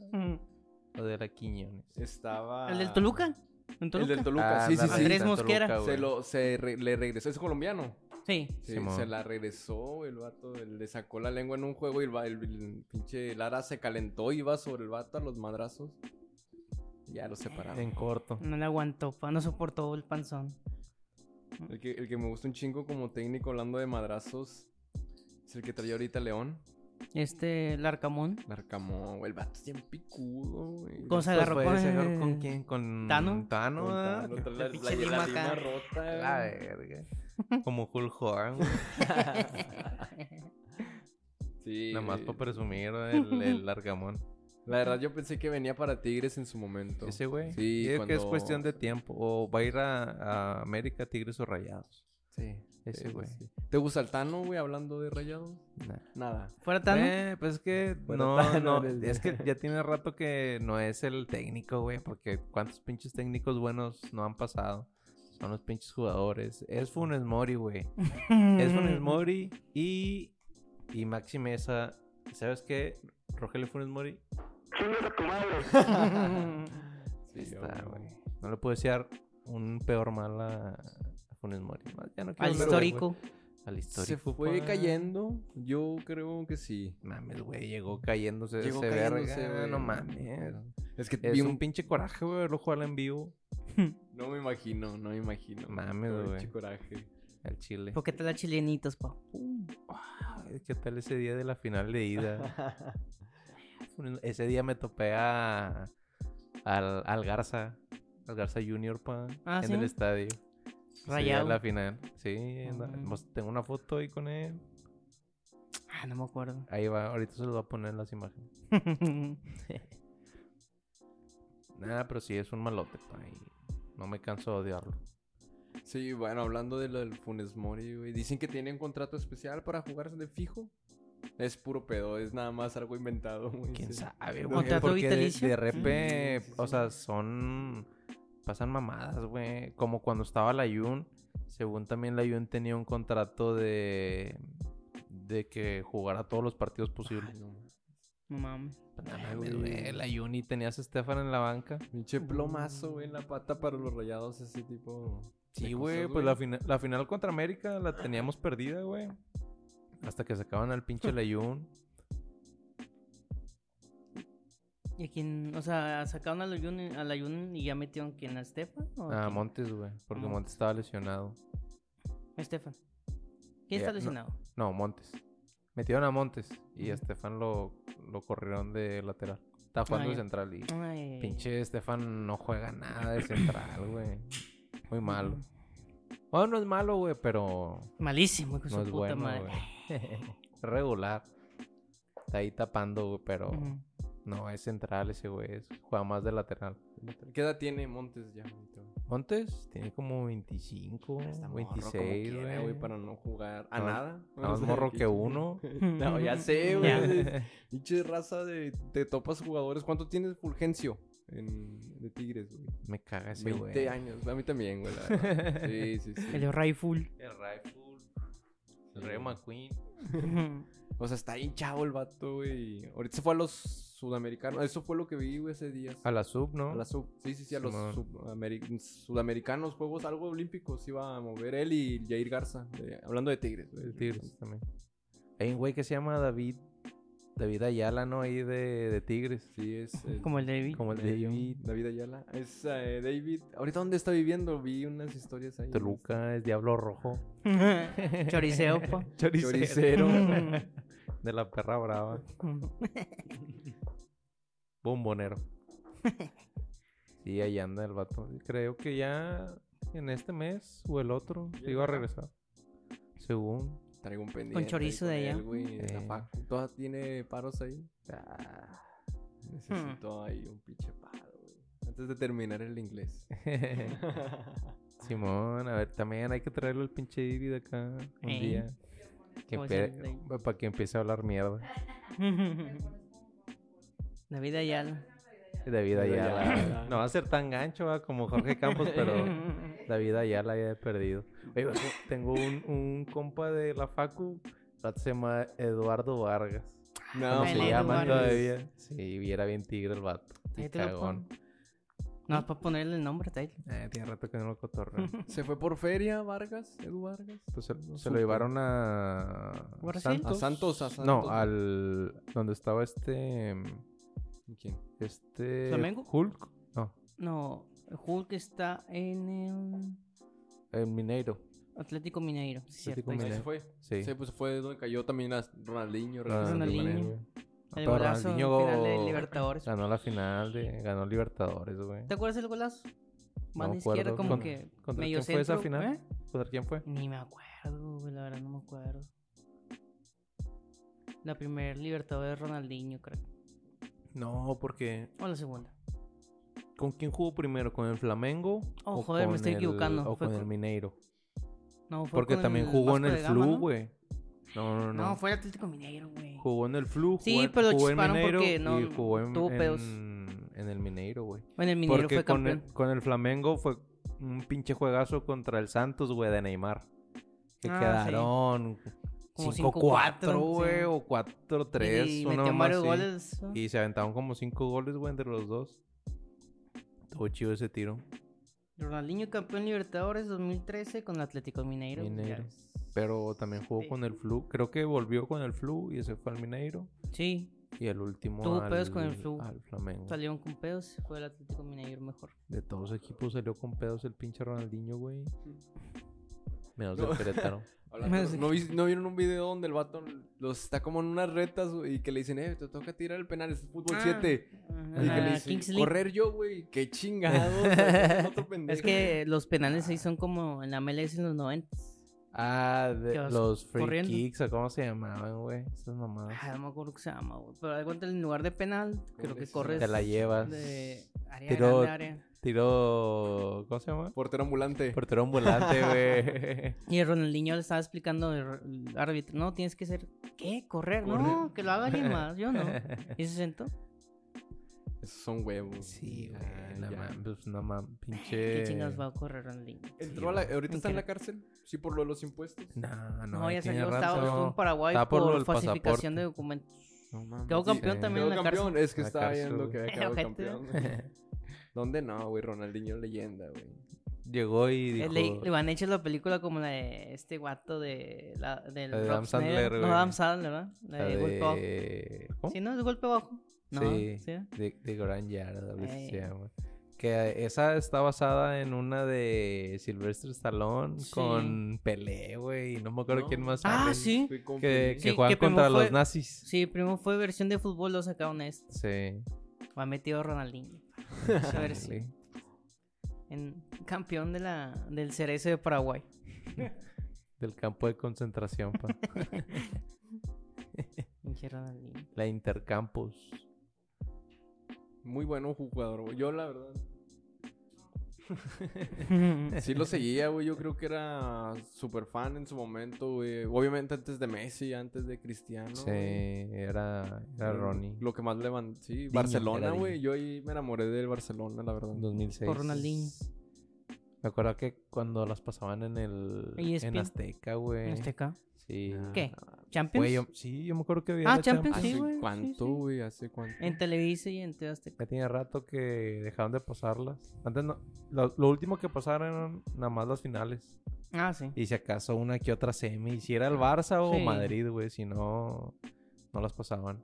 Speaker 1: o de la Quiñones?
Speaker 4: Estaba...
Speaker 2: ¿El del Toluca? ¿En
Speaker 4: El del Toluca,
Speaker 1: Ah,
Speaker 4: sí, sí, sí.
Speaker 2: Andrés Mosquera.
Speaker 1: Toluca,
Speaker 4: Se, lo, se re- le regresó, es colombiano.
Speaker 2: Sí.
Speaker 4: Sí, se la regresó el vato, le sacó la lengua en un juego y el, el- el pinche Lara se calentó, iba sobre el vato a los madrazos. Y Ya lo separaron.
Speaker 1: En corto.
Speaker 2: No le aguantó, no soportó el panzón.
Speaker 4: El que, el que me gusta un chingo como técnico hablando de madrazos es el que traía ahorita León.
Speaker 2: Este, el Arcamón.
Speaker 4: Larcamón, güey, el vato es bien picudo, güey.
Speaker 2: ¿Cómo se
Speaker 1: Pues
Speaker 2: agarró
Speaker 1: fue
Speaker 2: con, el-
Speaker 1: ¿Con quién? ¿Con
Speaker 2: ¿Tano?
Speaker 1: Tano,
Speaker 4: Con. Tano, la,
Speaker 2: El
Speaker 4: la- la
Speaker 2: acá.
Speaker 4: rota,
Speaker 1: La verga. Como Hulk Hogan, güey.
Speaker 4: Sí,
Speaker 1: Nada más para presumir el, el largamón.
Speaker 4: La verdad, yo pensé que venía para Tigres en su momento.
Speaker 1: Ese güey.
Speaker 4: Sí,
Speaker 1: digo que es cuestión de tiempo. O va a ir a, a América, Tigres o Rayados.
Speaker 4: Sí,
Speaker 1: Ese güey.
Speaker 4: sí. ¿Te gusta el Tano, güey, hablando de rayados?
Speaker 1: Nah.
Speaker 4: Nada.
Speaker 2: ¿Fuera Tano?
Speaker 1: Eh, pues es que no,
Speaker 4: Tano,
Speaker 1: no,
Speaker 4: desde-
Speaker 1: es que ya tiene rato que no es el técnico, güey, porque cuántos pinches técnicos buenos no han pasado. Son los pinches jugadores. Es Funes Mori, güey. Es Funes Mori y, y Maxi Mesa. ¿Sabes qué? Rogelio Funes Mori.
Speaker 4: Sí,
Speaker 1: Está, güey. No le puedo decir un peor mal a, a Funes Mori. Más, Ya no quiero
Speaker 2: Al histórico.
Speaker 1: Al
Speaker 4: Se
Speaker 1: histórico.
Speaker 4: fue
Speaker 1: pa.
Speaker 4: cayendo. Yo creo que sí.
Speaker 1: Mames, güey. Llegó cayéndose
Speaker 4: Llegó
Speaker 1: ese
Speaker 4: cayéndose,
Speaker 1: verga.
Speaker 4: güey.
Speaker 1: No mames.
Speaker 4: Es que
Speaker 1: Es
Speaker 4: vi
Speaker 1: un
Speaker 4: un...
Speaker 1: pinche coraje, güey, verlo jugar en vivo.
Speaker 4: No me imagino, no me imagino.
Speaker 1: Mames, güey.
Speaker 4: pinche coraje.
Speaker 1: El Chile.
Speaker 2: ¿Por qué te da chilenitos, pa?
Speaker 1: ¿Qué tal ese día de la final de ida? ese día me topé a, al, al Garza. Al Garza Junior, pa.
Speaker 2: Ah,
Speaker 1: en
Speaker 2: ¿sí?
Speaker 1: el estadio.
Speaker 2: Rayado.
Speaker 1: la final. Sí,
Speaker 2: Mm.
Speaker 1: pues, tengo una foto ahí con él.
Speaker 2: Ah, no me acuerdo.
Speaker 1: Ahí va, ahorita se los voy a poner las imágenes. Nada, pero sí es un malote, pa. y no me canso de odiarlo.
Speaker 4: Sí, bueno, hablando de lo del Funes Mori, güey. Dicen que tiene un contrato especial para jugar de fijo. Es puro pedo, es nada más algo inventado. güey,
Speaker 1: ¿Quién
Speaker 4: sí.
Speaker 1: sabe, güey?
Speaker 2: ¿Contrato
Speaker 1: Porque de,
Speaker 2: vitalicio?
Speaker 1: de repente,
Speaker 4: Sí, sí,
Speaker 1: o sea, son... Pasan mamadas, güey. Como cuando estaba la Yun. Según también la Yun tenía un contrato de... De que jugara todos los partidos posibles.
Speaker 4: Ay, no, mames.
Speaker 2: No mames.
Speaker 1: Pues nada mames, güey. La Yun y tenías a Estefan en la banca.
Speaker 4: Pinche plomazo, güey, en la pata para los rayados, ese tipo.
Speaker 1: Sí,
Speaker 4: cosas,
Speaker 1: güey. Pues la, fina- la final contra América la teníamos perdida, güey. Hasta que sacaban al pinche la Yun.
Speaker 2: ¿Y a quién? O sea, sacaron a la Yun, a la Yun y ya metieron quién, a Estefan? ¿O a
Speaker 1: A
Speaker 2: quién?
Speaker 1: Montes, güey. Porque
Speaker 2: Montes.
Speaker 1: Montes estaba lesionado.
Speaker 2: Estefan. ¿Quién
Speaker 1: Ya,
Speaker 2: está
Speaker 1: no.
Speaker 2: lesionado?
Speaker 1: No, Montes. Metieron a Montes y a. Estefan lo, lo corrieron de lateral. Estaba jugando de central y
Speaker 2: Ay,
Speaker 1: pinche Estefan no juega nada de central, güey. Muy malo. Bueno, no es malo, güey, pero
Speaker 2: Malísimo, hijo
Speaker 1: no
Speaker 2: su
Speaker 1: es
Speaker 2: puta
Speaker 1: bueno,
Speaker 2: madre.
Speaker 1: regular. Está ahí tapando, güey, pero. No es central ese güey. es- Juega más de lateral.
Speaker 4: ¿Qué edad tiene Montes ya?
Speaker 1: Montes tiene como 25,
Speaker 4: Está morro, como
Speaker 1: 26,
Speaker 4: quiera,
Speaker 1: güey.
Speaker 4: para no jugar a
Speaker 1: No,
Speaker 4: nada.
Speaker 1: Más morro que uno.
Speaker 4: No, ya sé, güey. Pinche raza de. Te topas jugadores. ¿Cuánto tienes Fulgencio en, de Tigres, güey?
Speaker 1: Me caga ese
Speaker 4: 20
Speaker 1: güey.
Speaker 4: años. A mí también, güey. la verdad. Sí, sí, sí.
Speaker 2: El Rifle.
Speaker 1: El Rifle. El Rey McQueen.
Speaker 4: O sea, está ahí chavo el vato, güey. Ahorita se fue a los sudamericanos. Eso fue lo que vi, güey, ese día.
Speaker 1: A la sub, ¿no?
Speaker 4: A la sub. Sí, sí, sí, a los sudamericanos, Juegos algo olímpicos iba a mover él y Jair Garza. de- hablando de Tigres, güey.
Speaker 1: De Tigres también. Hay un güey que se llama David. David Ayala, ¿no? Ahí de, de Tigres.
Speaker 4: Sí, es. es
Speaker 2: Como el David.
Speaker 1: Como el de
Speaker 4: David, David Ayala. Es eh, David. ¿Ahorita dónde está viviendo? Vi unas historias ahí.
Speaker 1: Toluca, es Diablo Rojo.
Speaker 2: Choriceo, pa.
Speaker 4: Choricero.
Speaker 1: De la perra brava. Bombonero. Sí, ahí anda el vato. Creo que ya en este mes o el otro
Speaker 4: ¿Ya
Speaker 1: se iba a regresar. Según.
Speaker 4: Traigo un pendiente. ahí
Speaker 2: chorizo de allá.
Speaker 4: él, güey, de la
Speaker 1: Eh.
Speaker 4: facu. ¿Toda tiene paros ahí? Ah, necesito ahí un pinche paro, güey. Antes de terminar el inglés.
Speaker 1: Simón, a ver, también hay que traerlo el pinche David acá un
Speaker 2: Eh.
Speaker 1: día. Para que empiece a hablar mierda.
Speaker 2: David Ayala.
Speaker 1: David Ayala.
Speaker 4: Ayala.
Speaker 1: No va a ser tan gancho ¿va? como Jorge Campos, pero David Ayala ya he perdido. Oye, güey, tengo un, un compa de la Facu, el vato se llama Eduardo Vargas.
Speaker 4: No,
Speaker 1: ¿Cómo
Speaker 2: el
Speaker 1: se
Speaker 2: Edu
Speaker 1: llama
Speaker 2: Vargas.
Speaker 1: todavía? Sí, y era bien tigre el vato. Cagón.
Speaker 2: No, es para ponerle el nombre, Taylor.
Speaker 1: Eh, tiene rato que no lo cotorreo.
Speaker 4: ¿Se fue por feria Vargas? ¿Edu Vargas?
Speaker 1: Pues se, lo llevaron a. Santos.
Speaker 4: A Santos, a Santos.
Speaker 1: No, al donde estaba este
Speaker 4: ¿Quién?
Speaker 1: este
Speaker 2: ¿Flamengo?
Speaker 1: Hulk, no,
Speaker 2: No, Hulk está en el
Speaker 1: el Mineiro.
Speaker 2: Atlético Mineiro. Sí,
Speaker 1: Atlético
Speaker 2: cierto.
Speaker 4: Ahí se
Speaker 1: Mineiro.
Speaker 4: fue.
Speaker 1: Sí.
Speaker 4: Sí, pues fue donde cayó también a Ronaldinho.
Speaker 2: Ronaldinho.
Speaker 4: él,
Speaker 1: güey.
Speaker 2: El
Speaker 1: Pero
Speaker 2: golazo
Speaker 1: Ronaldinho
Speaker 2: final de Libertadores.
Speaker 1: Ganó la final de ganó Libertadores, güey.
Speaker 2: ¿Te acuerdas del golazo? Mano
Speaker 1: me
Speaker 2: izquierda,
Speaker 1: acuerdo.
Speaker 2: como
Speaker 1: ¿Con-
Speaker 2: que
Speaker 1: ¿Contra
Speaker 2: medio
Speaker 1: quién fue esa
Speaker 2: centro,
Speaker 1: final?
Speaker 2: ¿eh?
Speaker 1: ¿Contra quién fue?
Speaker 2: Ni me acuerdo, güey, la verdad no me acuerdo. La primera Libertadores de Ronaldinho, creo.
Speaker 1: No, porque
Speaker 2: O la segunda.
Speaker 1: ¿con quién jugó primero? ¿Con el Flamengo?
Speaker 2: Oh,
Speaker 1: o
Speaker 2: joder, me estoy
Speaker 1: el-
Speaker 2: equivocando.
Speaker 1: O
Speaker 2: Fue
Speaker 1: con el Mineiro.
Speaker 2: No, fue
Speaker 1: Porque
Speaker 2: con
Speaker 1: también jugó en el
Speaker 2: Gama,
Speaker 1: Flu,
Speaker 2: ¿no?
Speaker 1: güey. No, no, no.
Speaker 2: No, fue el Atlético Mineiro, güey.
Speaker 1: Jugó en el Flu,
Speaker 2: Sí,
Speaker 1: jugó en,
Speaker 2: pero lo
Speaker 1: jugó en
Speaker 2: chisparon
Speaker 1: Mineiro
Speaker 2: porque no-
Speaker 1: y jugó en,
Speaker 2: tuvo pedos.
Speaker 1: en, en el Mineiro, güey.
Speaker 2: Bueno, el Mineiro
Speaker 1: Porque
Speaker 2: fue
Speaker 1: con el,
Speaker 2: campeón.
Speaker 1: con el Flamengo fue un pinche juegazo contra el Santos, güey, de Neymar. Que
Speaker 2: Ah, sí.
Speaker 1: quedaron
Speaker 2: Como
Speaker 1: 5-4,
Speaker 2: 5-4,
Speaker 1: güey,
Speaker 2: sí.
Speaker 1: o 4-3.
Speaker 2: y metió
Speaker 1: mamá
Speaker 2: varios goles. ¿no?
Speaker 1: Y se aventaron como 5 goles, güey, entre los dos. Estuvo chido ese tiro.
Speaker 2: Ronaldinho campeón Libertadores 2013 con el Atlético Mineiro. ya
Speaker 1: Mineiro. Pero también jugó
Speaker 2: Sí.
Speaker 1: con el Flu. Creo que volvió con el Flu y se fue al Mineiro.
Speaker 2: Sí,
Speaker 1: Y el último
Speaker 2: Tuvo
Speaker 1: al,
Speaker 2: pedos con el Flu.
Speaker 1: al Flamengo.
Speaker 2: salieron con pedos. Fue el Atlético Mineiro mejor.
Speaker 1: De todos los equipos salió con pedos el pinche Ronaldinho, güey. Menos
Speaker 4: No.
Speaker 1: del Querétaro.
Speaker 4: Hablando- ¿no, vi- no vieron un video donde el vato los está como en unas retas y que le dicen, eh, te toca tirar el penal, es fútbol
Speaker 2: Ah,
Speaker 4: 7.
Speaker 2: Ajá,
Speaker 4: Y que le dicen, correr yo, güey, qué pendejo.
Speaker 2: Es que los penales ahí son como en la MLS en los 90.
Speaker 1: Ah, de-
Speaker 2: Que vas
Speaker 1: los free
Speaker 2: corriendo.
Speaker 1: kicks, o cómo se llamaban, güey. Esas mamadas.
Speaker 2: Ah, no me acuerdo qué se llama, güey. Pero de cuenta en lugar de penal, creo que corres.
Speaker 1: Te la llevas.
Speaker 2: De área
Speaker 1: Tiro-
Speaker 2: grande, área.
Speaker 1: Tiro. ¿Cómo se llama?
Speaker 4: Portero ambulante.
Speaker 1: Portero ambulante, güey.
Speaker 2: Y el Ronaldinho le estaba explicando al árbitro, no, tienes que ser, ¿qué? ¿Correr? No,
Speaker 4: Correr.
Speaker 2: que lo haga alguien más, yo no. Y se sentó.
Speaker 4: Esos son huevos.
Speaker 1: Sí, güey.
Speaker 4: Ah,
Speaker 1: No mames, pues no mames, pinche.
Speaker 2: ¿Qué chingados va a correr Ronaldinho?
Speaker 4: Entró a la- ahorita está en la cárcel. Sí, por lo de los impuestos.
Speaker 1: No, no,
Speaker 2: No, ya salió, estaba en Paraguay
Speaker 1: Estaba por
Speaker 2: por,
Speaker 1: lo del
Speaker 2: falsificación
Speaker 1: pasaporte.
Speaker 2: de documentos.
Speaker 4: No mames.
Speaker 2: Quedó campeón
Speaker 1: Sí.
Speaker 2: también
Speaker 4: Quedó
Speaker 2: en la
Speaker 4: campeón.
Speaker 2: cárcel.
Speaker 4: Es que
Speaker 1: La
Speaker 4: estaba viendo que había quedado campeón. ¿Dónde no, güey? Ronaldinho leyenda, güey.
Speaker 1: Llegó y dijo.
Speaker 2: Eh, Le, le han hecho la película como la de este guato de la, del
Speaker 1: La de Adam Sandler.
Speaker 2: No. Adam Sandler, ¿verdad? La,
Speaker 1: la
Speaker 2: de, golpe bajo.
Speaker 1: de... ¿Cómo?
Speaker 2: Sí, ¿no? ¿Es golpe bajo? No,
Speaker 1: sí,
Speaker 2: ¿sí?
Speaker 1: de, de Gran Yard, algo así se
Speaker 2: Eh.
Speaker 1: llama. Que esa está basada en una de Sylvester Stallone
Speaker 2: Sí.
Speaker 1: con Pelé, güey. No me acuerdo
Speaker 4: No.
Speaker 1: quién más.
Speaker 2: Ah, sí.
Speaker 1: Que, que
Speaker 2: Sí,
Speaker 1: juegan contra los nazis.
Speaker 2: Sí, primero fue versión de fútbol, lo sacaron esto.
Speaker 1: Sí.
Speaker 2: Va metido Ronaldinho. Esa versión.
Speaker 1: Sí.
Speaker 2: En, campeón de la, del Cerezo de Paraguay.
Speaker 1: Del campo de concentración, pa.
Speaker 2: Pinche Ronaldinho.
Speaker 1: La Intercampus.
Speaker 4: Muy bueno jugador, güey. Yo, la verdad. Sí lo seguía, güey. Yo creo que era súper fan en su momento, güey. Obviamente antes de Messi, antes de Cristiano.
Speaker 1: Sí,
Speaker 4: güey.
Speaker 1: era, era Ronnie.
Speaker 4: Lo que más levantó. Sí,
Speaker 1: Diño,
Speaker 4: Barcelona, güey.
Speaker 1: Diño.
Speaker 4: Yo ahí me enamoré del Barcelona, la verdad.
Speaker 1: En 2006.
Speaker 2: Por Ronaldinho.
Speaker 1: Me acuerdo que cuando las pasaban en el...
Speaker 2: ESPN.
Speaker 1: En Azteca, güey.
Speaker 2: En Azteca.
Speaker 1: Sí.
Speaker 4: Ah,
Speaker 2: ¿Qué? ¿Champions?
Speaker 1: Güey, yo- sí, yo me acuerdo que había
Speaker 2: Ah,
Speaker 1: la
Speaker 2: Champions,
Speaker 4: ¿Hace
Speaker 2: sí, güey. sí,
Speaker 4: cuánto,
Speaker 2: sí.
Speaker 4: güey? ¿Hace cuánto?
Speaker 2: En Televisa y en TV Azteca.
Speaker 1: Ya tiene rato que dejaron de pasarlas. Antes no. Lo, lo último que pasaron eran nada más las finales.
Speaker 2: Ah, sí.
Speaker 1: Y si acaso una que otra semi. Si era el Barça o
Speaker 2: Sí.
Speaker 1: Madrid, güey. Si no, no las pasaban.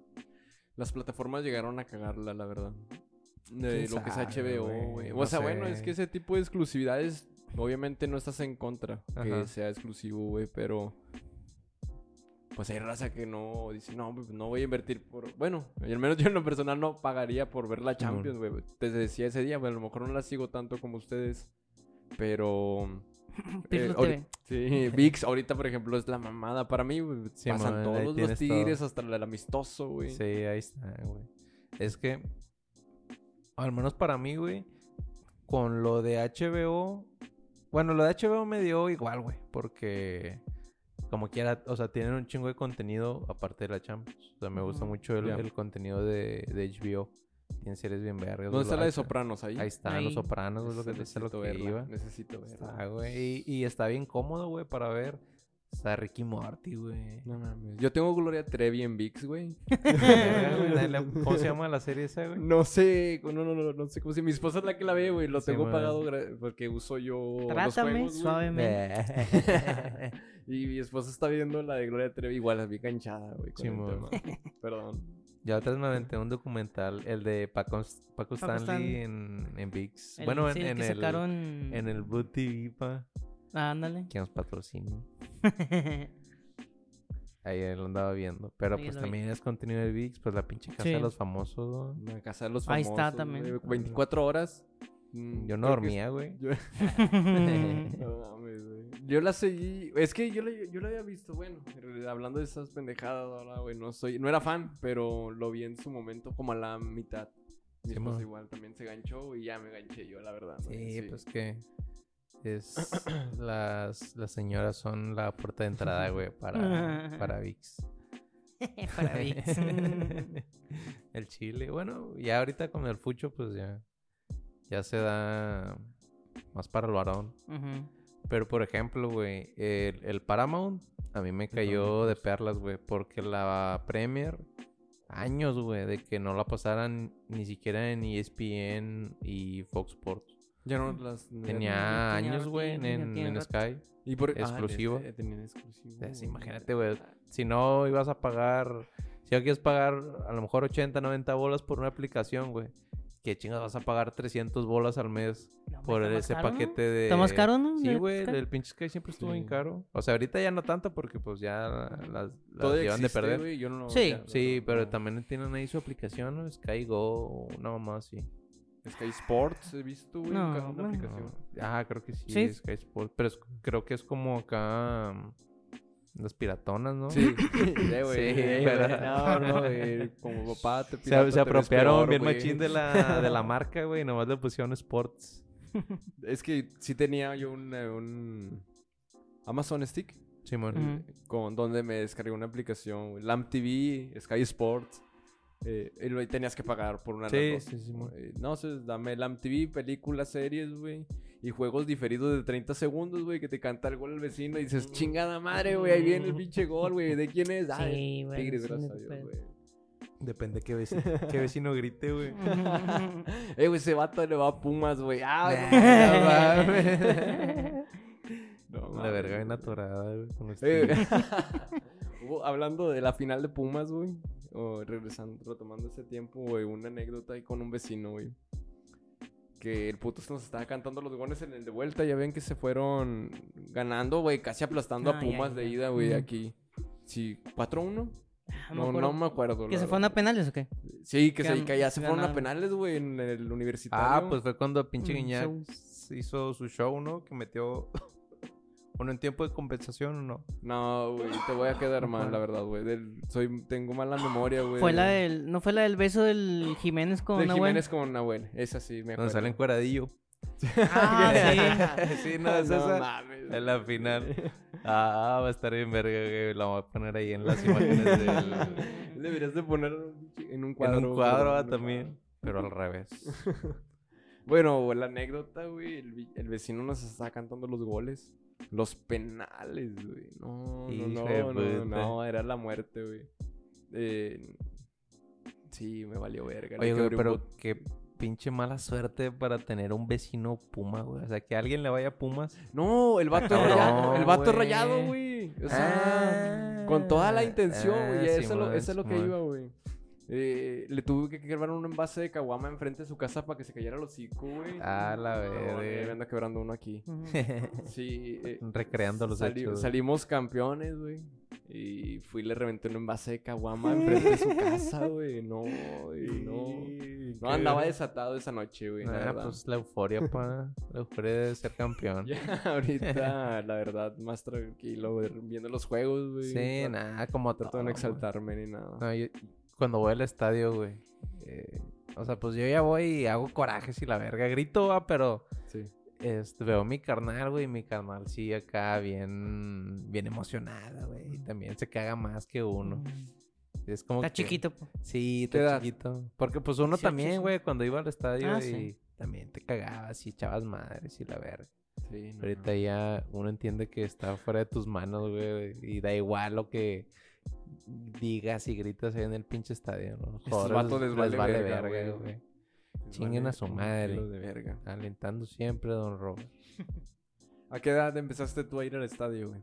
Speaker 4: Las plataformas llegaron a cagarla, la verdad. De
Speaker 1: ¿Quién
Speaker 4: lo que es HBO,
Speaker 1: güey? No
Speaker 4: O sea, bueno,
Speaker 1: sé.
Speaker 4: es que ese tipo de exclusividades, obviamente no estás en contra que
Speaker 1: Ajá.
Speaker 4: sea exclusivo, güey, pero. Pues hay raza que no dice, no, pues, no voy a invertir por. Bueno, al menos yo en lo personal no pagaría por ver la. Champions, güey. Te decía ese día, güey, a lo mejor no la sigo tanto como ustedes, pero. Eh, Sí, VIX ahorita, por ejemplo, es la mamada para mí, güey.
Speaker 1: Sí,
Speaker 4: Pasan
Speaker 1: man,
Speaker 4: todos los tigres,
Speaker 1: todo.
Speaker 4: hasta el amistoso, güey.
Speaker 1: Sí, ahí está, güey. Es que, al menos para mí, güey, con lo de HBO, bueno, lo de HBO me dio igual, güey, porque como quiera, o sea, tienen un chingo de contenido aparte de la Champions. O sea, me gusta mucho el, contenido de, de HBO. Tienen series bien vergas.
Speaker 4: ¿Dónde está la de Sopranos? Ahí.
Speaker 1: Ahí está,
Speaker 2: Ahí.
Speaker 1: Los Sopranos, güey, lo que, es lo
Speaker 4: necesito
Speaker 1: que
Speaker 4: verla,
Speaker 1: iba.
Speaker 4: Necesito verla.
Speaker 1: Está, güey, y, y está bien cómodo, güey, para ver. Está Ricky Morty, güey.
Speaker 4: No mames. Yo tengo Gloria Trevi en VIX, güey.
Speaker 1: ¿Cómo se llama la serie esa, güey?
Speaker 4: No sé, no, no, no, no sé cómo se Mi esposa es la que la ve, güey. Lo
Speaker 1: Sí,
Speaker 4: tengo
Speaker 1: man.
Speaker 4: pagado porque uso yo los
Speaker 2: Trátame
Speaker 4: juegos, güey.
Speaker 2: suavemente.
Speaker 4: Y mi esposa está viendo la de Gloria Trevi. Igual, la vi canchada, güey. con
Speaker 1: Sí,
Speaker 4: el
Speaker 1: man.
Speaker 4: tema. Perdón.
Speaker 1: Ya otra vez me aventé un documental, el de Paco, Paco Stanley en, en VIX.
Speaker 2: El-
Speaker 1: bueno, en,
Speaker 2: sí, el
Speaker 1: en
Speaker 2: que
Speaker 1: el,
Speaker 2: sacaron...
Speaker 1: en el Boot TV, pa.
Speaker 2: Ah, ándale.
Speaker 1: Que nos patrocina. Ahí lo andaba viendo. Pero
Speaker 2: Sí,
Speaker 1: pues
Speaker 2: vi.
Speaker 1: también es contenido de VIX, pues la pinche casa
Speaker 2: Sí.
Speaker 1: de los famosos. ¿no?
Speaker 4: La casa de los
Speaker 2: Ahí
Speaker 4: famosos.
Speaker 2: está también.
Speaker 4: güey, 24 horas. Mm,
Speaker 1: Yo no dormía, güey.
Speaker 4: Yo... No mames, güey. Yo la seguí. Es que yo la, yo la había visto, bueno, hablando de esas pendejadas ahora, güey. No soy, no era fan, pero lo vi en su momento como a la mitad. Mi
Speaker 1: Sí,
Speaker 4: esposa igual también se ganchó y ya me ganché yo, la verdad. güey,
Speaker 1: Sí, pues que es las, las señoras son la puerta de entrada, güey, para, para VIX.
Speaker 2: Para VIX.
Speaker 1: el chile. Bueno, ya ahorita con el fucho, pues ya, ya se da más para el varón. Pero por ejemplo, güey, el, el Paramount a mí me cayó de perlas, güey, porque la Premier, años, güey, de que no la pasaran ni siquiera en ESPN y Fox Sports.
Speaker 4: Ya no las.
Speaker 1: Tenía
Speaker 2: tenía
Speaker 1: años, güey, en. Sky.
Speaker 4: Y por,
Speaker 1: exclusivo.
Speaker 4: Ah, tenían exclusivo.
Speaker 1: Imagínate, güey. Si no ibas a pagar, si no quieres pagar a lo mejor 80, 90 bolas por una aplicación, güey. ¿Qué chingas vas a pagar 300 bolas al mes
Speaker 2: No,
Speaker 1: por ese
Speaker 2: caro, ¿no?
Speaker 1: paquete de...
Speaker 2: ¿Está más caro, no?
Speaker 1: Sí,
Speaker 2: ¿De
Speaker 1: güey, el pinche Sky siempre estuvo bien
Speaker 4: Sí.
Speaker 1: caro. O sea, ahorita ya no tanto porque pues ya las, las llevan de perder.
Speaker 4: güey, yo no lo-
Speaker 2: Sí.
Speaker 4: ya-
Speaker 1: Sí,
Speaker 4: no-
Speaker 1: pero
Speaker 4: no.
Speaker 1: también tienen ahí su aplicación, ¿no? Sky Go o una mamá así.
Speaker 4: Sky Sports he visto, güey.
Speaker 2: No,
Speaker 4: una
Speaker 2: bueno.
Speaker 4: aplicación.
Speaker 1: Ajá, creo que sí,
Speaker 2: Sí.
Speaker 1: Sky Sport. Pero es- creo que es como acá... mm, Las piratonas, ¿no?
Speaker 4: Sí, sí, güey.
Speaker 1: Sí, pero-
Speaker 4: No, no, güey. Como papá te
Speaker 1: Se,
Speaker 4: pirata,
Speaker 1: se apropiaron
Speaker 4: peor,
Speaker 1: bien machín de la, de la marca, güey. Nomás le pusieron Sports.
Speaker 4: Es que sí tenía yo un, eh, un Amazon Stick
Speaker 1: Simón.
Speaker 2: Ujú.
Speaker 4: con donde me descargué una aplicación, güey, Lamp TV, Sky Sports. Eh, y tenías que pagar por una de
Speaker 1: Sí,
Speaker 4: las dos.
Speaker 1: sí.
Speaker 4: Eh, no sé, dame Lamp TV, películas, series, güey. Y juegos diferidos de 30 segundos, güey, que te canta el gol al vecino y dices, chingada madre, güey, ahí viene el pinche gol, güey. ¿De quién es? Ah,
Speaker 2: Sí,
Speaker 4: es
Speaker 2: güey,
Speaker 4: Tigres,
Speaker 2: sí,
Speaker 4: gracias a Dios, güey.
Speaker 1: Depende qué vecino, qué vecino grite, güey.
Speaker 4: Eh, güey, ese vato le va a Pumas, güey. Ah, no. No
Speaker 1: La verga bien atorada, güey. con los
Speaker 4: Eh, hablando de la final de Pumas, güey. O regresando, retomando ese tiempo, güey. Una anécdota ahí con un vecino, güey. Que el puto nos estaba cantando los goles en el de vuelta. Ya ven que se fueron ganando, güey. Casi aplastando a
Speaker 2: Ah, ya,
Speaker 4: Pumas
Speaker 2: ya,
Speaker 4: de ida, güey, aquí. Sí, 4-1.
Speaker 2: me
Speaker 4: No, no me acuerdo.
Speaker 2: ¿Que se fueron a penales o qué?
Speaker 4: Sí, que,
Speaker 2: que
Speaker 4: se, que ya se fueron a penales, güey, en el universitario.
Speaker 1: Ah, pues fue cuando pinche
Speaker 2: Mm,
Speaker 1: Guiñac hizo su show, ¿no? Que metió. Bueno, en tiempo de compensación o no.
Speaker 4: No, güey, te voy a quedar mal, la verdad, güey. Del- Soy, tengo mala memoria, güey.
Speaker 2: Fue la
Speaker 4: de-
Speaker 2: del, ¿No fue la del beso del Jiménez con Nahuel?
Speaker 4: Jiménez con Nahuel. Esa sí, me acuerdo.
Speaker 1: sale encueradillo.
Speaker 2: Ah, sí.
Speaker 1: sí, no, es esa.
Speaker 4: mames.
Speaker 1: En la final. Ah, va a estar bien verga, güey. La voy a poner ahí en las imágenes del...
Speaker 4: Deberías de ponerlo en un
Speaker 1: En
Speaker 4: cuadro.
Speaker 1: un cuadro
Speaker 4: güey,
Speaker 1: ah,
Speaker 4: en
Speaker 1: también. Pero al revés.
Speaker 4: Bueno, la anécdota, güey. El, el vecino nos está cantando los goles. Los penales, güey. No, no, no, no,
Speaker 1: puta.
Speaker 4: no, era la muerte, güey. Eh, sí, me valió verga.
Speaker 1: Oye, güey,
Speaker 4: un
Speaker 1: pero qué pinche mala suerte para tener un vecino Puma, güey. O sea, que alguien le vaya a Pumas.
Speaker 4: No, el vato
Speaker 1: Cabrón,
Speaker 4: rayado. El vato
Speaker 1: güey.
Speaker 4: rayado, güey. O sea, con toda la intención,
Speaker 1: Ah,
Speaker 4: güey. eso, es lo,
Speaker 1: Simón,
Speaker 4: eso es lo que iba, güey. Eh, le tuve que quebrar un envase de caguama enfrente de su casa para que se cayera el hocico, güey.
Speaker 1: Ah, la verga.
Speaker 4: me anda quebrando uno aquí. Sí. eh,
Speaker 1: Recreando los
Speaker 4: sali-
Speaker 1: hechos.
Speaker 4: Salimos campeones, güey. Y fui y le reventé un envase de caguama enfrente de su casa, güey. No, güey, no. No andaba desatado esa noche, güey. la
Speaker 1: Ah,
Speaker 4: verdad.
Speaker 1: pues la euforia, pa. La euforia de ser campeón.
Speaker 4: Ya, ahorita, la verdad, más tranquilo, güey, viendo los juegos, güey.
Speaker 1: Sí, nada, como
Speaker 4: trato de no exaltarme ni nada.
Speaker 1: No, yo- cuando voy al estadio, güey. eh, o sea, pues yo ya voy y hago corajes y la verga. Grito, va, pero
Speaker 4: Sí.
Speaker 1: este, veo mi carnal, güey. y Mi carnal sí acá bien, bien emocionada, güey. Y también se caga más que uno. Es como
Speaker 2: Está
Speaker 1: que-
Speaker 2: chiquito. po.
Speaker 1: Sí,
Speaker 4: ¿Qué
Speaker 1: está
Speaker 4: edad?
Speaker 1: chiquito. Porque pues uno
Speaker 2: 18,
Speaker 1: también,
Speaker 2: sí.
Speaker 1: güey, cuando iba al estadio
Speaker 2: Ah,
Speaker 1: y
Speaker 2: sí.
Speaker 1: también te cagabas y echabas madres y la verga.
Speaker 4: Sí, no,
Speaker 1: Ahorita ya uno entiende que está fuera de tus manos, güey, y da igual lo que digas y gritas ahí en el pinche estadio, ¿no?
Speaker 4: Estos vatos les vale verga,
Speaker 1: verga,
Speaker 4: güey.
Speaker 1: güey.
Speaker 4: Les
Speaker 1: Chinguen
Speaker 4: vale
Speaker 1: a su madre.
Speaker 4: de verga.
Speaker 1: Alentando siempre, don Robert.
Speaker 4: ¿A qué edad empezaste tú a ir al estadio, güey?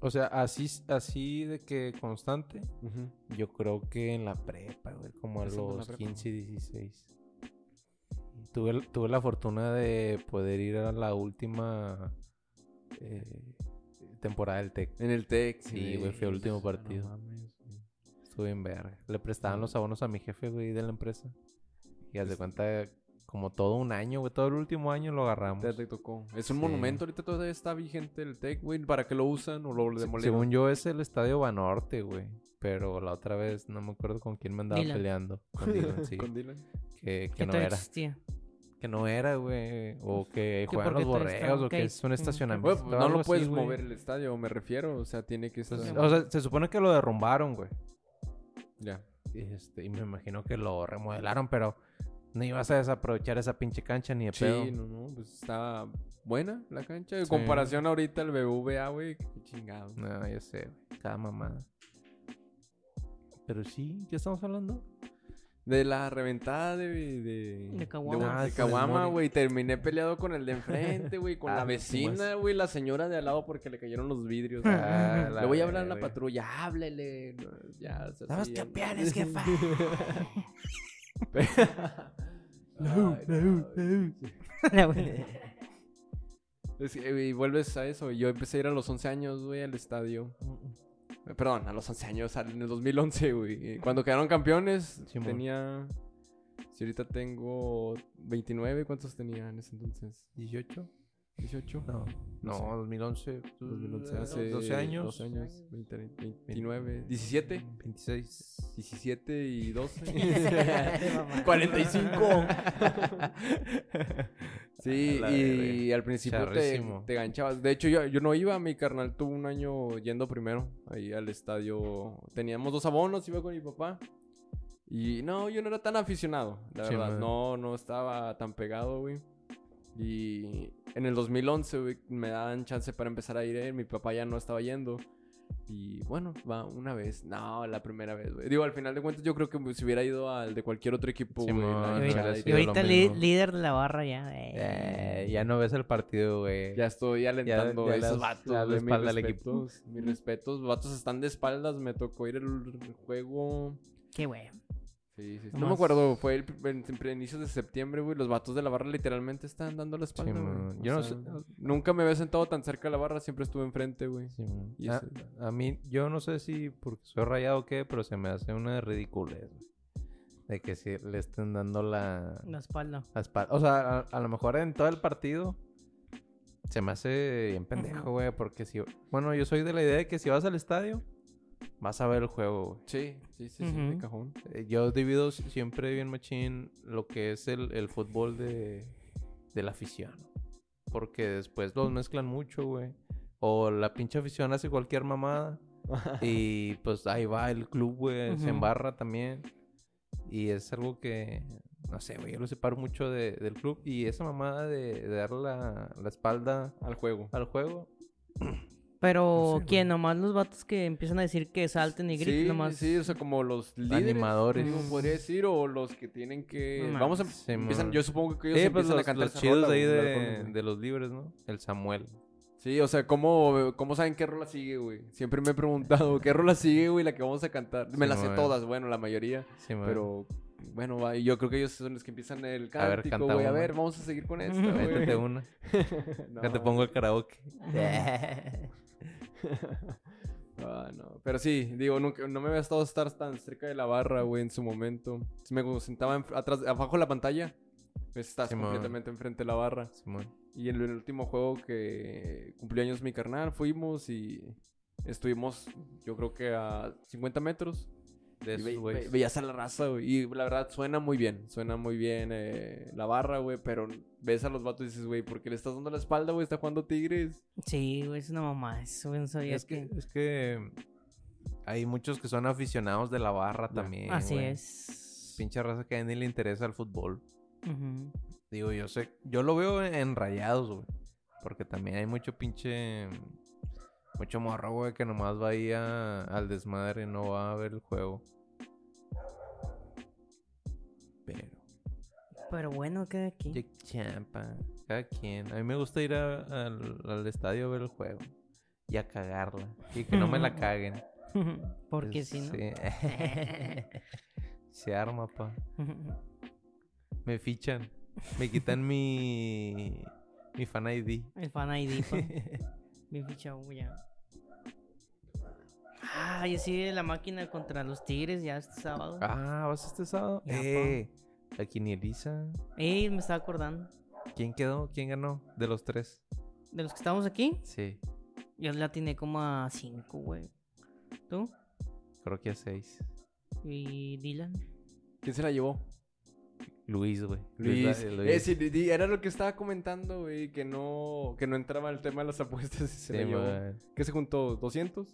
Speaker 1: O sea, así, así de que constante, yo creo que en la prepa, güey, como a los
Speaker 4: prepa.
Speaker 1: 15 y 16. Tuve, tuve la fortuna de poder ir a la última eh, temporada del TEC.
Speaker 4: En el TEC.
Speaker 1: Sí, güey, fui al último partido.
Speaker 4: No mames, güey.
Speaker 1: Estuve en verga. Le prestaban los abonos a mi jefe, güey, de la empresa. Y haz de cuenta, como todo un año, güey, todo el último año lo agarramos.
Speaker 4: Te, te tocó. Es un
Speaker 1: Sí.
Speaker 4: monumento, ahorita todavía está vigente el TEC, güey. ¿Para qué lo usan o lo demolieron?
Speaker 1: Según yo, es el estadio Banorte, güey. Pero la otra vez no me acuerdo con quién me andaba
Speaker 2: Dylan.
Speaker 1: peleando. Con Dylan, sí.
Speaker 4: ¿Con Dylan?
Speaker 1: que, que
Speaker 2: Que
Speaker 1: no era.
Speaker 2: existía.
Speaker 1: Que no era, güey. O que juegan los borregos. O que es un estacionamiento.
Speaker 4: Pues no lo puedes mover el estadio, me refiero. O sea, tiene que estar...
Speaker 1: Pues, o sea, se supone que lo derrumbaron, güey.
Speaker 4: ya.
Speaker 1: Y, Este, y me imagino que lo remodelaron, pero no ibas a desaprovechar esa pinche cancha ni de
Speaker 4: Sí,
Speaker 1: pedo.
Speaker 4: no, no, pues está buena la cancha. En
Speaker 1: Sí.
Speaker 4: comparación ahorita al BBVA, güey, qué chingado.
Speaker 1: No, ya sé, güey. Cada mamada. Pero sí, ¿qué estamos hablando?
Speaker 4: De la reventada de... De,
Speaker 2: De Caguama.
Speaker 1: Ah,
Speaker 4: de Caguama,
Speaker 1: Mori.
Speaker 4: güey. Terminé peleado con el de enfrente, güey. Con
Speaker 1: Ah,
Speaker 4: la
Speaker 1: los
Speaker 4: vecina, güey. La señora de al lado porque le cayeron los vidrios.
Speaker 1: Ah,
Speaker 4: Le voy a hablar a la patrulla. Háblele. no, Ya, o sea, sí, ya-
Speaker 1: campeones, jefa.
Speaker 4: Ay, no, güey. Es que, güey, vuelves a eso. Yo empecé a ir a los 11 años, güey, al estadio. Perdón, a los 11 años, en el 2011, güey. Eh, Cuando quedaron campeones, tenía... Si ahorita tengo 29, ¿cuántos tenía en ese entonces?
Speaker 1: 18.
Speaker 4: 18.
Speaker 1: No,
Speaker 4: No
Speaker 1: no,
Speaker 4: sé.
Speaker 1: 2011.
Speaker 4: 2011,
Speaker 1: eh,
Speaker 4: hace
Speaker 1: 12 años.
Speaker 4: 12 años, 20, 29, 17.
Speaker 1: 26.
Speaker 4: 17 y 12.
Speaker 2: Mamá.
Speaker 4: 45. Sí,
Speaker 1: la
Speaker 4: y al principio te, te ganchabas. De hecho, yo, yo no iba, mi carnal tuvo un año yendo primero ahí al estadio. Teníamos dos abonos, iba con mi papá. Y no, yo no era tan aficionado, la
Speaker 1: Sí,
Speaker 4: verdad.
Speaker 1: man.
Speaker 4: No, no estaba tan pegado, güey. Y en el 2011, güey, me daban chance para empezar a ir. eh, Mi papá ya no estaba yendo. Y bueno, va una vez. No, la primera vez, güey. Digo, al final de cuentas, yo creo que si hubiera ido al de cualquier otro equipo,
Speaker 1: Sí,
Speaker 4: güey.
Speaker 2: Y
Speaker 1: sí,
Speaker 2: y ahorita
Speaker 1: lo
Speaker 2: li-
Speaker 1: mismo.
Speaker 2: líder de la barra ya. eh.
Speaker 1: Eh, ya no ves el partido, güey.
Speaker 4: Ya estoy alentando
Speaker 1: ya
Speaker 4: a esos
Speaker 1: le das-
Speaker 4: vatos.
Speaker 1: la
Speaker 4: güey, mis
Speaker 1: espalda al equipo.
Speaker 4: respetos, Mis respetos. Los vatos están de espaldas. Me tocó ir al juego.
Speaker 2: Qué güey.
Speaker 4: Sí, sí. sí.
Speaker 2: No
Speaker 4: me acuerdo. Fue el, en, en inicios de septiembre, güey. Los vatos de la barra literalmente están dando la espalda,
Speaker 1: Sí,
Speaker 4: güey.
Speaker 1: man.
Speaker 4: O
Speaker 1: Yo no
Speaker 4: sea,
Speaker 1: sé-
Speaker 4: Nunca me había sentado tan cerca de la barra. Siempre estuve enfrente, güey.
Speaker 1: Sí, man.
Speaker 4: Y
Speaker 1: a,
Speaker 4: ese-
Speaker 1: a mí, yo no sé si porque soy rayado o qué, pero se me hace una ridiculez, güey. De que si le estén dando la,
Speaker 2: La espalda.
Speaker 1: la espalda. O sea, a, a lo mejor en todo el partido se me hace bien pendejo, güey. Porque si. Bueno, yo soy de la idea de que si vas al estadio, vas a ver el juego, güey.
Speaker 4: Sí, sí, sí, sí. De cajón.
Speaker 1: Eh, Yo divido si- siempre bien machín lo que es el, el fútbol de, de la afición. Porque después los mezclan mucho, güey. O la pinche afición hace cualquier mamada. y pues ahí va el club, güey. Se
Speaker 2: Ujú.
Speaker 1: embarra también. Y es algo que, no sé, güey. Yo lo separo mucho de- del club. Y esa mamada de, de dar la, la espalda
Speaker 4: Al juego.
Speaker 1: al juego.
Speaker 2: Pero,
Speaker 1: No sé,
Speaker 2: ¿quién? Nomás los vatos que empiezan a decir que salten y griten
Speaker 4: Sí,
Speaker 2: nomás.
Speaker 4: sí, o sea, como los líderes,
Speaker 1: Animadores.
Speaker 4: digo, podría decir, o los que tienen que...
Speaker 2: No
Speaker 4: Vamos a...
Speaker 1: Sí,
Speaker 4: empiezan, yo supongo que ellos
Speaker 1: Sí, pues
Speaker 4: empiezan
Speaker 1: los,
Speaker 4: a cantar
Speaker 1: los chidos
Speaker 4: rola,
Speaker 1: de ahí de, de los libres, ¿no? El Samuel.
Speaker 4: Sí, o sea, ¿cómo, ¿cómo saben qué rola sigue, güey? Siempre me he preguntado, ¿qué rola sigue, güey, la que vamos a cantar? Me las sé todas, bueno, la mayoría,
Speaker 1: Sí, man.
Speaker 4: pero... Bueno, va, y yo creo que ellos son los que empiezan el
Speaker 1: A ver,
Speaker 4: cántico,
Speaker 1: canta
Speaker 4: güey. A ver, vamos a seguir con
Speaker 1: Métete
Speaker 4: güey.
Speaker 1: una.
Speaker 4: No,
Speaker 1: Acá te pongo el karaoke.
Speaker 4: Ah, no. Pero sí, digo, nunca, no me había estado estar tan cerca de la barra, güey, en su momento. Me sentaba en- atrás, abajo de la pantalla. Pues estás
Speaker 1: Simón.
Speaker 4: completamente enfrente de la barra.
Speaker 1: Simón.
Speaker 4: Y en el último juego que cumplió años mi carnal, fuimos y estuvimos, yo creo que a 50 metros.
Speaker 1: De
Speaker 4: ve- ve- veías a la raza, güey. Y la verdad suena muy bien. Suena muy bien eh, la barra, güey. Pero ves a los vatos y dices, güey, ¿por qué le estás dando la espalda, güey? Está jugando Tigres.
Speaker 2: Sí, güey, es una mamá. Eso, no sabía
Speaker 1: Es
Speaker 2: que...
Speaker 1: que, es que hay muchos que son aficionados de la barra también.
Speaker 2: Así
Speaker 1: güey.
Speaker 2: es.
Speaker 1: Pinche raza que a ni le interesa el fútbol. Digo, yo sé, yo lo veo en rayados, güey. Porque también hay mucho pinche. Mucho morro, güey, que nomás va ahí a- al desmadre y no va a ver el juego. Pero.
Speaker 2: Pero bueno, queda aquí.
Speaker 1: Qué champa. Cada quien. A mí me gusta ir a- al, al estadio a ver el juego. Y a cagarla. Y que no me la caguen.
Speaker 2: Porque si no...
Speaker 1: sí. Se arma, pa. Me fichan. Me quitan mi. Mi fan ID.
Speaker 2: El fan ID, pa. Bien fichado, ya. Ah, yo sí la máquina contra los Tigres ya este sábado.
Speaker 1: ah, ¿vas este sábado?
Speaker 2: Ya, pa.
Speaker 1: eh. La quinieliza.
Speaker 2: Ey, me estaba acordando.
Speaker 1: ¿Quién quedó? ¿Quién ganó? De los tres.
Speaker 2: De los que estamos aquí,
Speaker 1: Sí.
Speaker 2: yo la tiene como a 5, güey. ¿Tú?
Speaker 1: Creo que a seis.
Speaker 2: ¿Y Dylan?
Speaker 4: ¿Quién se la llevó?
Speaker 1: Luis, güey.
Speaker 4: Luis.
Speaker 1: Da-
Speaker 4: Eh, sí, era lo que estaba comentando, güey, que no, que no entraba el tema de las apuestas y se
Speaker 1: Sí,
Speaker 4: la llevó. ¿Qué se juntó? ¿200?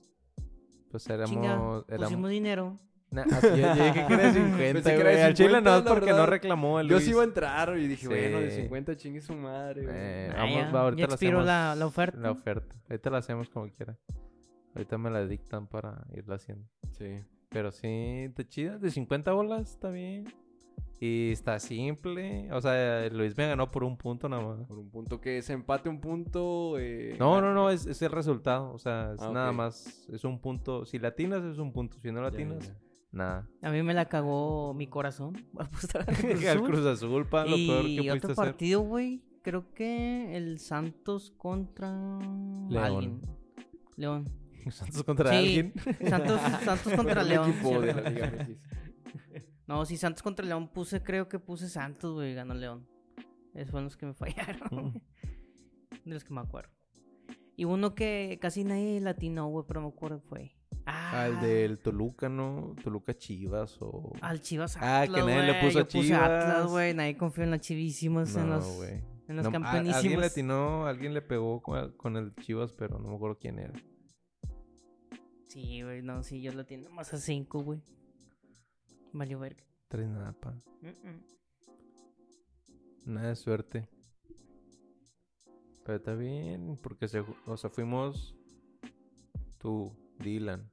Speaker 1: Pues éramos.
Speaker 2: Chinga,
Speaker 1: éramos...
Speaker 2: pusimos dinero.
Speaker 1: Nah, yo, yo dije que era 50,
Speaker 4: Pensé que era de
Speaker 1: Al chile
Speaker 4: 50,
Speaker 1: no es porque no
Speaker 4: verdad.
Speaker 1: reclamó el
Speaker 4: Yo
Speaker 1: Luis.
Speaker 4: sí iba a entrar y dije,
Speaker 1: Sí.
Speaker 4: bueno, de 50 chingue su madre, güey.
Speaker 1: Eh,
Speaker 2: Ah,
Speaker 1: vamos,
Speaker 2: ya,
Speaker 1: va, ahorita
Speaker 2: ya
Speaker 1: la
Speaker 2: expiró la,
Speaker 1: hacemos-
Speaker 2: la oferta.
Speaker 1: La oferta. Ahorita la hacemos como quiera. Ahorita me la dictan para irla haciendo.
Speaker 4: Sí.
Speaker 1: Pero sí, está chida. De 50 bolas está bien. Y está simple. O sea, Luis me ganó por un punto nada más.
Speaker 4: Por un punto que es empate, un punto. eh,
Speaker 1: No, no, no, es, es el resultado. O sea, es
Speaker 4: Ah,
Speaker 1: nada más. Es un punto. Si latinas es un punto. Si no
Speaker 4: Ya,
Speaker 1: latinas,
Speaker 4: ya.
Speaker 1: nada.
Speaker 2: A mí me la cagó mi corazón. Apostar al Cruz
Speaker 1: Al
Speaker 2: Azul.
Speaker 1: Cruz Azul, pa, lo peor que
Speaker 2: y
Speaker 1: pudiste
Speaker 2: otro
Speaker 1: hacer.
Speaker 2: partido, güey. Creo que el Santos contra alguien. León.
Speaker 1: Santos contra
Speaker 2: Sí,
Speaker 1: alguien.
Speaker 2: Santos, Santos contra León.
Speaker 4: equipo de
Speaker 2: ¿cierto?
Speaker 4: la Liga MX.
Speaker 2: No, sí, Santos contra León puse, creo que puse Santos, güey, ganó León. Esos fueron los que me fallaron.
Speaker 1: Mm.
Speaker 2: de los que me acuerdo. Y uno que casi nadie latino, güey, pero me acuerdo fue. Ah,
Speaker 1: Al del Toluca, ¿no? Toluca Chivas o...
Speaker 2: Al Chivas
Speaker 1: Ah,
Speaker 2: Atlas,
Speaker 1: que nadie le puso
Speaker 2: Yo puse Atlas,
Speaker 1: Chivas.
Speaker 2: güey. Nadie confió en las chivísimas, en
Speaker 1: No,
Speaker 2: los,
Speaker 1: güey.
Speaker 2: en los
Speaker 1: No, a-
Speaker 2: campeonísimos.
Speaker 1: Alguien le atinó, alguien le pegó con, con el Chivas, pero no me acuerdo quién era.
Speaker 2: Sí, güey, no, sí, yo lo tengo más a 5, güey. Valió verga.
Speaker 1: Tres nada, pa. Nada de suerte. Pero está bien, porque se, o sea, fuimos tú, Dylan,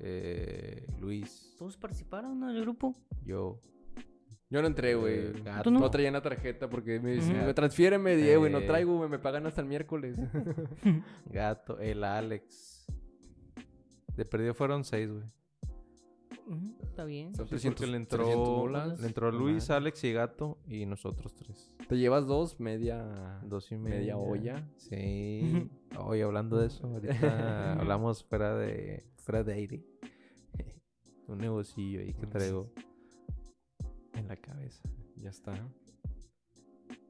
Speaker 1: eh, Luis,
Speaker 2: ¿Todos participaron en el grupo?
Speaker 1: yo.
Speaker 4: Yo no entré, güey.
Speaker 1: eh,
Speaker 2: ¿Tú
Speaker 1: Gato,
Speaker 2: no?
Speaker 4: No traía la tarjeta porque me dicen,
Speaker 2: Ujú.
Speaker 4: "Me transfiéreme, Diego, y no
Speaker 1: Eh.
Speaker 4: traigo, güey. Me pagan hasta el miércoles.
Speaker 1: Gato, el Alex. De perdido fueron seis, güey.
Speaker 2: Está bien.
Speaker 4: Son
Speaker 1: Sí,
Speaker 4: 300,
Speaker 1: porque le
Speaker 4: 300
Speaker 1: entró,
Speaker 4: bolas.
Speaker 1: le entró Luis. Alex y Gato y nosotros tres.
Speaker 4: Te llevas dos, media...
Speaker 1: Dos y media.
Speaker 4: Media olla.
Speaker 1: Sí. Oye, hablando de eso, ahorita hablamos fuera de fuera de aire. Un negocillo ahí que traigo en la cabeza.
Speaker 4: Ya está.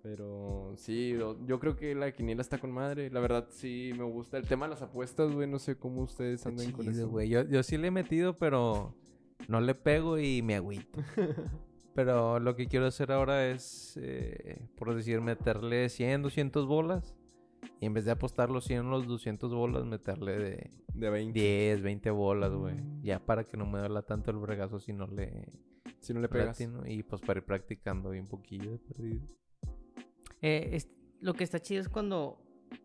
Speaker 4: Pero sí, yo creo que la quiniela está con madre. La verdad, sí, me gusta. El tema de las apuestas, güey, no sé cómo ustedes anden con eso.
Speaker 1: güey. Yo, yo sí le he metido, pero no le pego y me agüito. pero lo que quiero hacer ahora es, eh, por decir, meterle 100, 200 bolas. Y en vez de apostar los 100 los 200 bolas, meterle de
Speaker 4: De 20.
Speaker 1: 10, 20 bolas, güey.
Speaker 2: Mm.
Speaker 1: Ya para que no me duela tanto el bregazo si no le,
Speaker 4: Si no le pegas.
Speaker 1: latino. Y pues para ir practicando bien poquillo de perdido.
Speaker 2: Eh, es- lo que está chido es cuando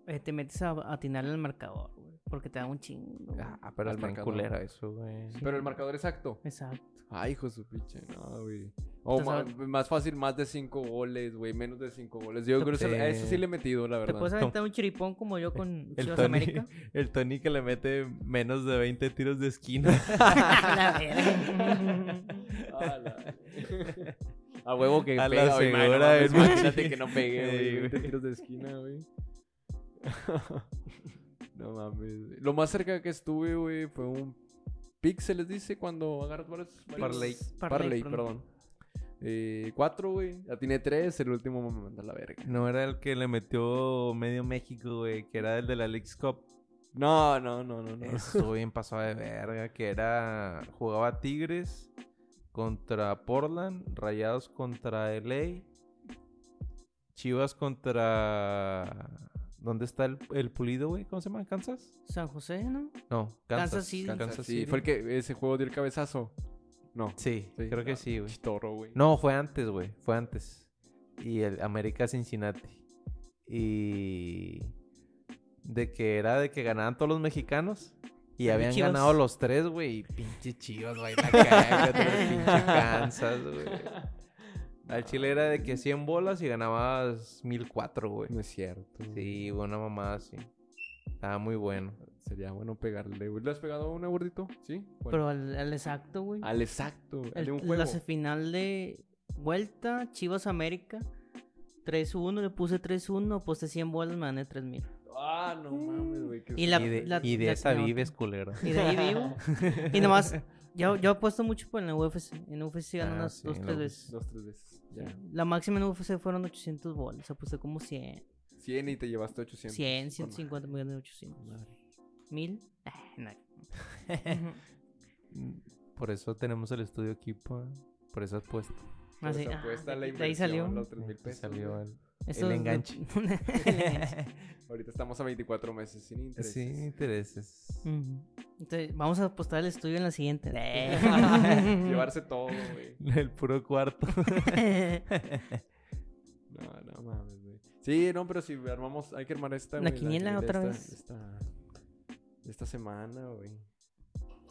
Speaker 2: eh, te metes a atinarle al marcador, güey. Porque te da un chingo.
Speaker 1: Ah, pero en
Speaker 4: marcador.
Speaker 1: culera eso, güey.
Speaker 2: Sí.
Speaker 4: Pero el marcador exacto.
Speaker 2: Exacto.
Speaker 4: Ay, hijo de su pinche. No, güey. O
Speaker 2: Entonces,
Speaker 4: más fácil, más de 5 goles, güey. Menos de 5 goles. Yo creo que eso, a eso sí le he metido, la
Speaker 2: Te
Speaker 4: verdad.
Speaker 2: puedes aventar un chiripón como yo con
Speaker 1: El
Speaker 2: Chivas
Speaker 1: Tony,
Speaker 2: América.
Speaker 1: el Tony que le mete menos de 20 tiros de esquina.
Speaker 2: La verga.
Speaker 4: A la- A huevo que
Speaker 1: A la
Speaker 4: pega, no
Speaker 1: segura.
Speaker 4: Imagínate que no pegue, güey. 20 tiros de esquina, güey. No mames. güey. Lo más cerca que estuve, güey, fue un pick, se les dice cuando agarras varios...
Speaker 1: Parlay,
Speaker 2: Parlay, perdón.
Speaker 4: Eh, cuatro, güey. Ya tiene tres, el último me manda a la verga.
Speaker 1: No era el que le metió medio México, güey, que era el de la Leagues Cup.
Speaker 4: No, no, no, no, no.
Speaker 1: Eso estuvo bien pasado de verga, que era... Jugaba Tigres contra Portland, Rayados contra LA, Chivas contra... ¿Dónde está el, el pulido, güey? ¿Cómo se llama? ¿Kansas?
Speaker 2: San José, ¿no?
Speaker 1: No,
Speaker 2: Kansas
Speaker 1: Kansas.
Speaker 2: City.
Speaker 1: Kansas City.
Speaker 4: fue el que ese juego dio el cabezazo. No.
Speaker 1: Sí, creo que
Speaker 4: Ah,
Speaker 1: sí, güey.
Speaker 4: Chitoro, güey.
Speaker 1: No, fue antes, güey. Fue antes. Y el América Cincinnati. Y de que era de que ganaban todos los mexicanos. Y habían
Speaker 2: Chivas.
Speaker 1: ganado los tres, güey. Y pinche chivas, güey. La caga, pinche Kansas, güey. Al Chile era de que 100 bolas y ganabas 1004, güey.
Speaker 4: No es cierto.
Speaker 1: Sí, una mamada así. Estaba muy bueno.
Speaker 4: Sería bueno pegarle, güey. ¿Le has pegado a una gordito? Sí. Bueno.
Speaker 2: Pero al, al exacto, güey.
Speaker 4: Al exacto,
Speaker 2: El-
Speaker 4: de un juego.
Speaker 2: La final de vuelta, Chivas América. 3-1, le puse 3-1, aposté 100 bolas, me gané 3000.
Speaker 4: Ah, no mames, güey.
Speaker 2: Y la-
Speaker 1: y de,
Speaker 2: la-
Speaker 1: y de
Speaker 2: la
Speaker 1: esa vives, culero.
Speaker 2: Y de ahí vivo. y nomás, yo, yo apuesto mucho por la UFC. En UFC gané
Speaker 1: Ah,
Speaker 2: unas
Speaker 1: sí,
Speaker 2: 2,
Speaker 1: en
Speaker 2: 3
Speaker 1: la
Speaker 2: veces.
Speaker 4: Dos, tres veces. Ya.
Speaker 2: La máxima en UFC fueron 800 bolas. Aposté como 100.
Speaker 4: 100 y te llevaste 800.
Speaker 2: 100,
Speaker 4: Con
Speaker 2: 150 millones de 800.
Speaker 4: madre.
Speaker 2: ¿Mil? Ah, no. Ujú.
Speaker 1: Por eso tenemos el estudio aquí, pa- por esa apuesta.
Speaker 4: Por
Speaker 2: Así,
Speaker 4: esa
Speaker 2: ah,
Speaker 4: apuesta,
Speaker 2: de-
Speaker 4: la
Speaker 2: de ahí
Speaker 4: inversión,
Speaker 2: salió.
Speaker 4: los 3 mil
Speaker 1: Ahí
Speaker 4: pesos.
Speaker 1: salió el-
Speaker 2: Eso
Speaker 1: El
Speaker 2: es-
Speaker 1: enganche.
Speaker 2: El enganche.
Speaker 4: Ahorita estamos a 24 meses sin intereses.
Speaker 1: Sí, intereses.
Speaker 2: Entonces, vamos a apostar el estudio en la siguiente.
Speaker 4: Llevarse todo, güey.
Speaker 1: El puro cuarto.
Speaker 4: No, no mames, güey. Sí, no, pero si armamos, hay que armar esta,
Speaker 2: La quiniela otra
Speaker 4: esta-
Speaker 2: vez.
Speaker 4: Esta, esta semana, güey.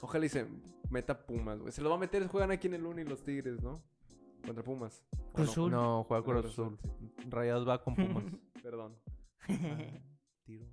Speaker 4: Ojalá y se meta Pumas, güey. Se lo va a meter, juegan aquí en el Uni los Tigres, ¿no? Contra Pumas. ¿O
Speaker 2: Cruz
Speaker 4: no?
Speaker 2: Azul.
Speaker 1: No, juega Cruz Azul.
Speaker 4: Azul,
Speaker 1: Rayados va con Pumas.
Speaker 4: Perdón.
Speaker 1: Tiro.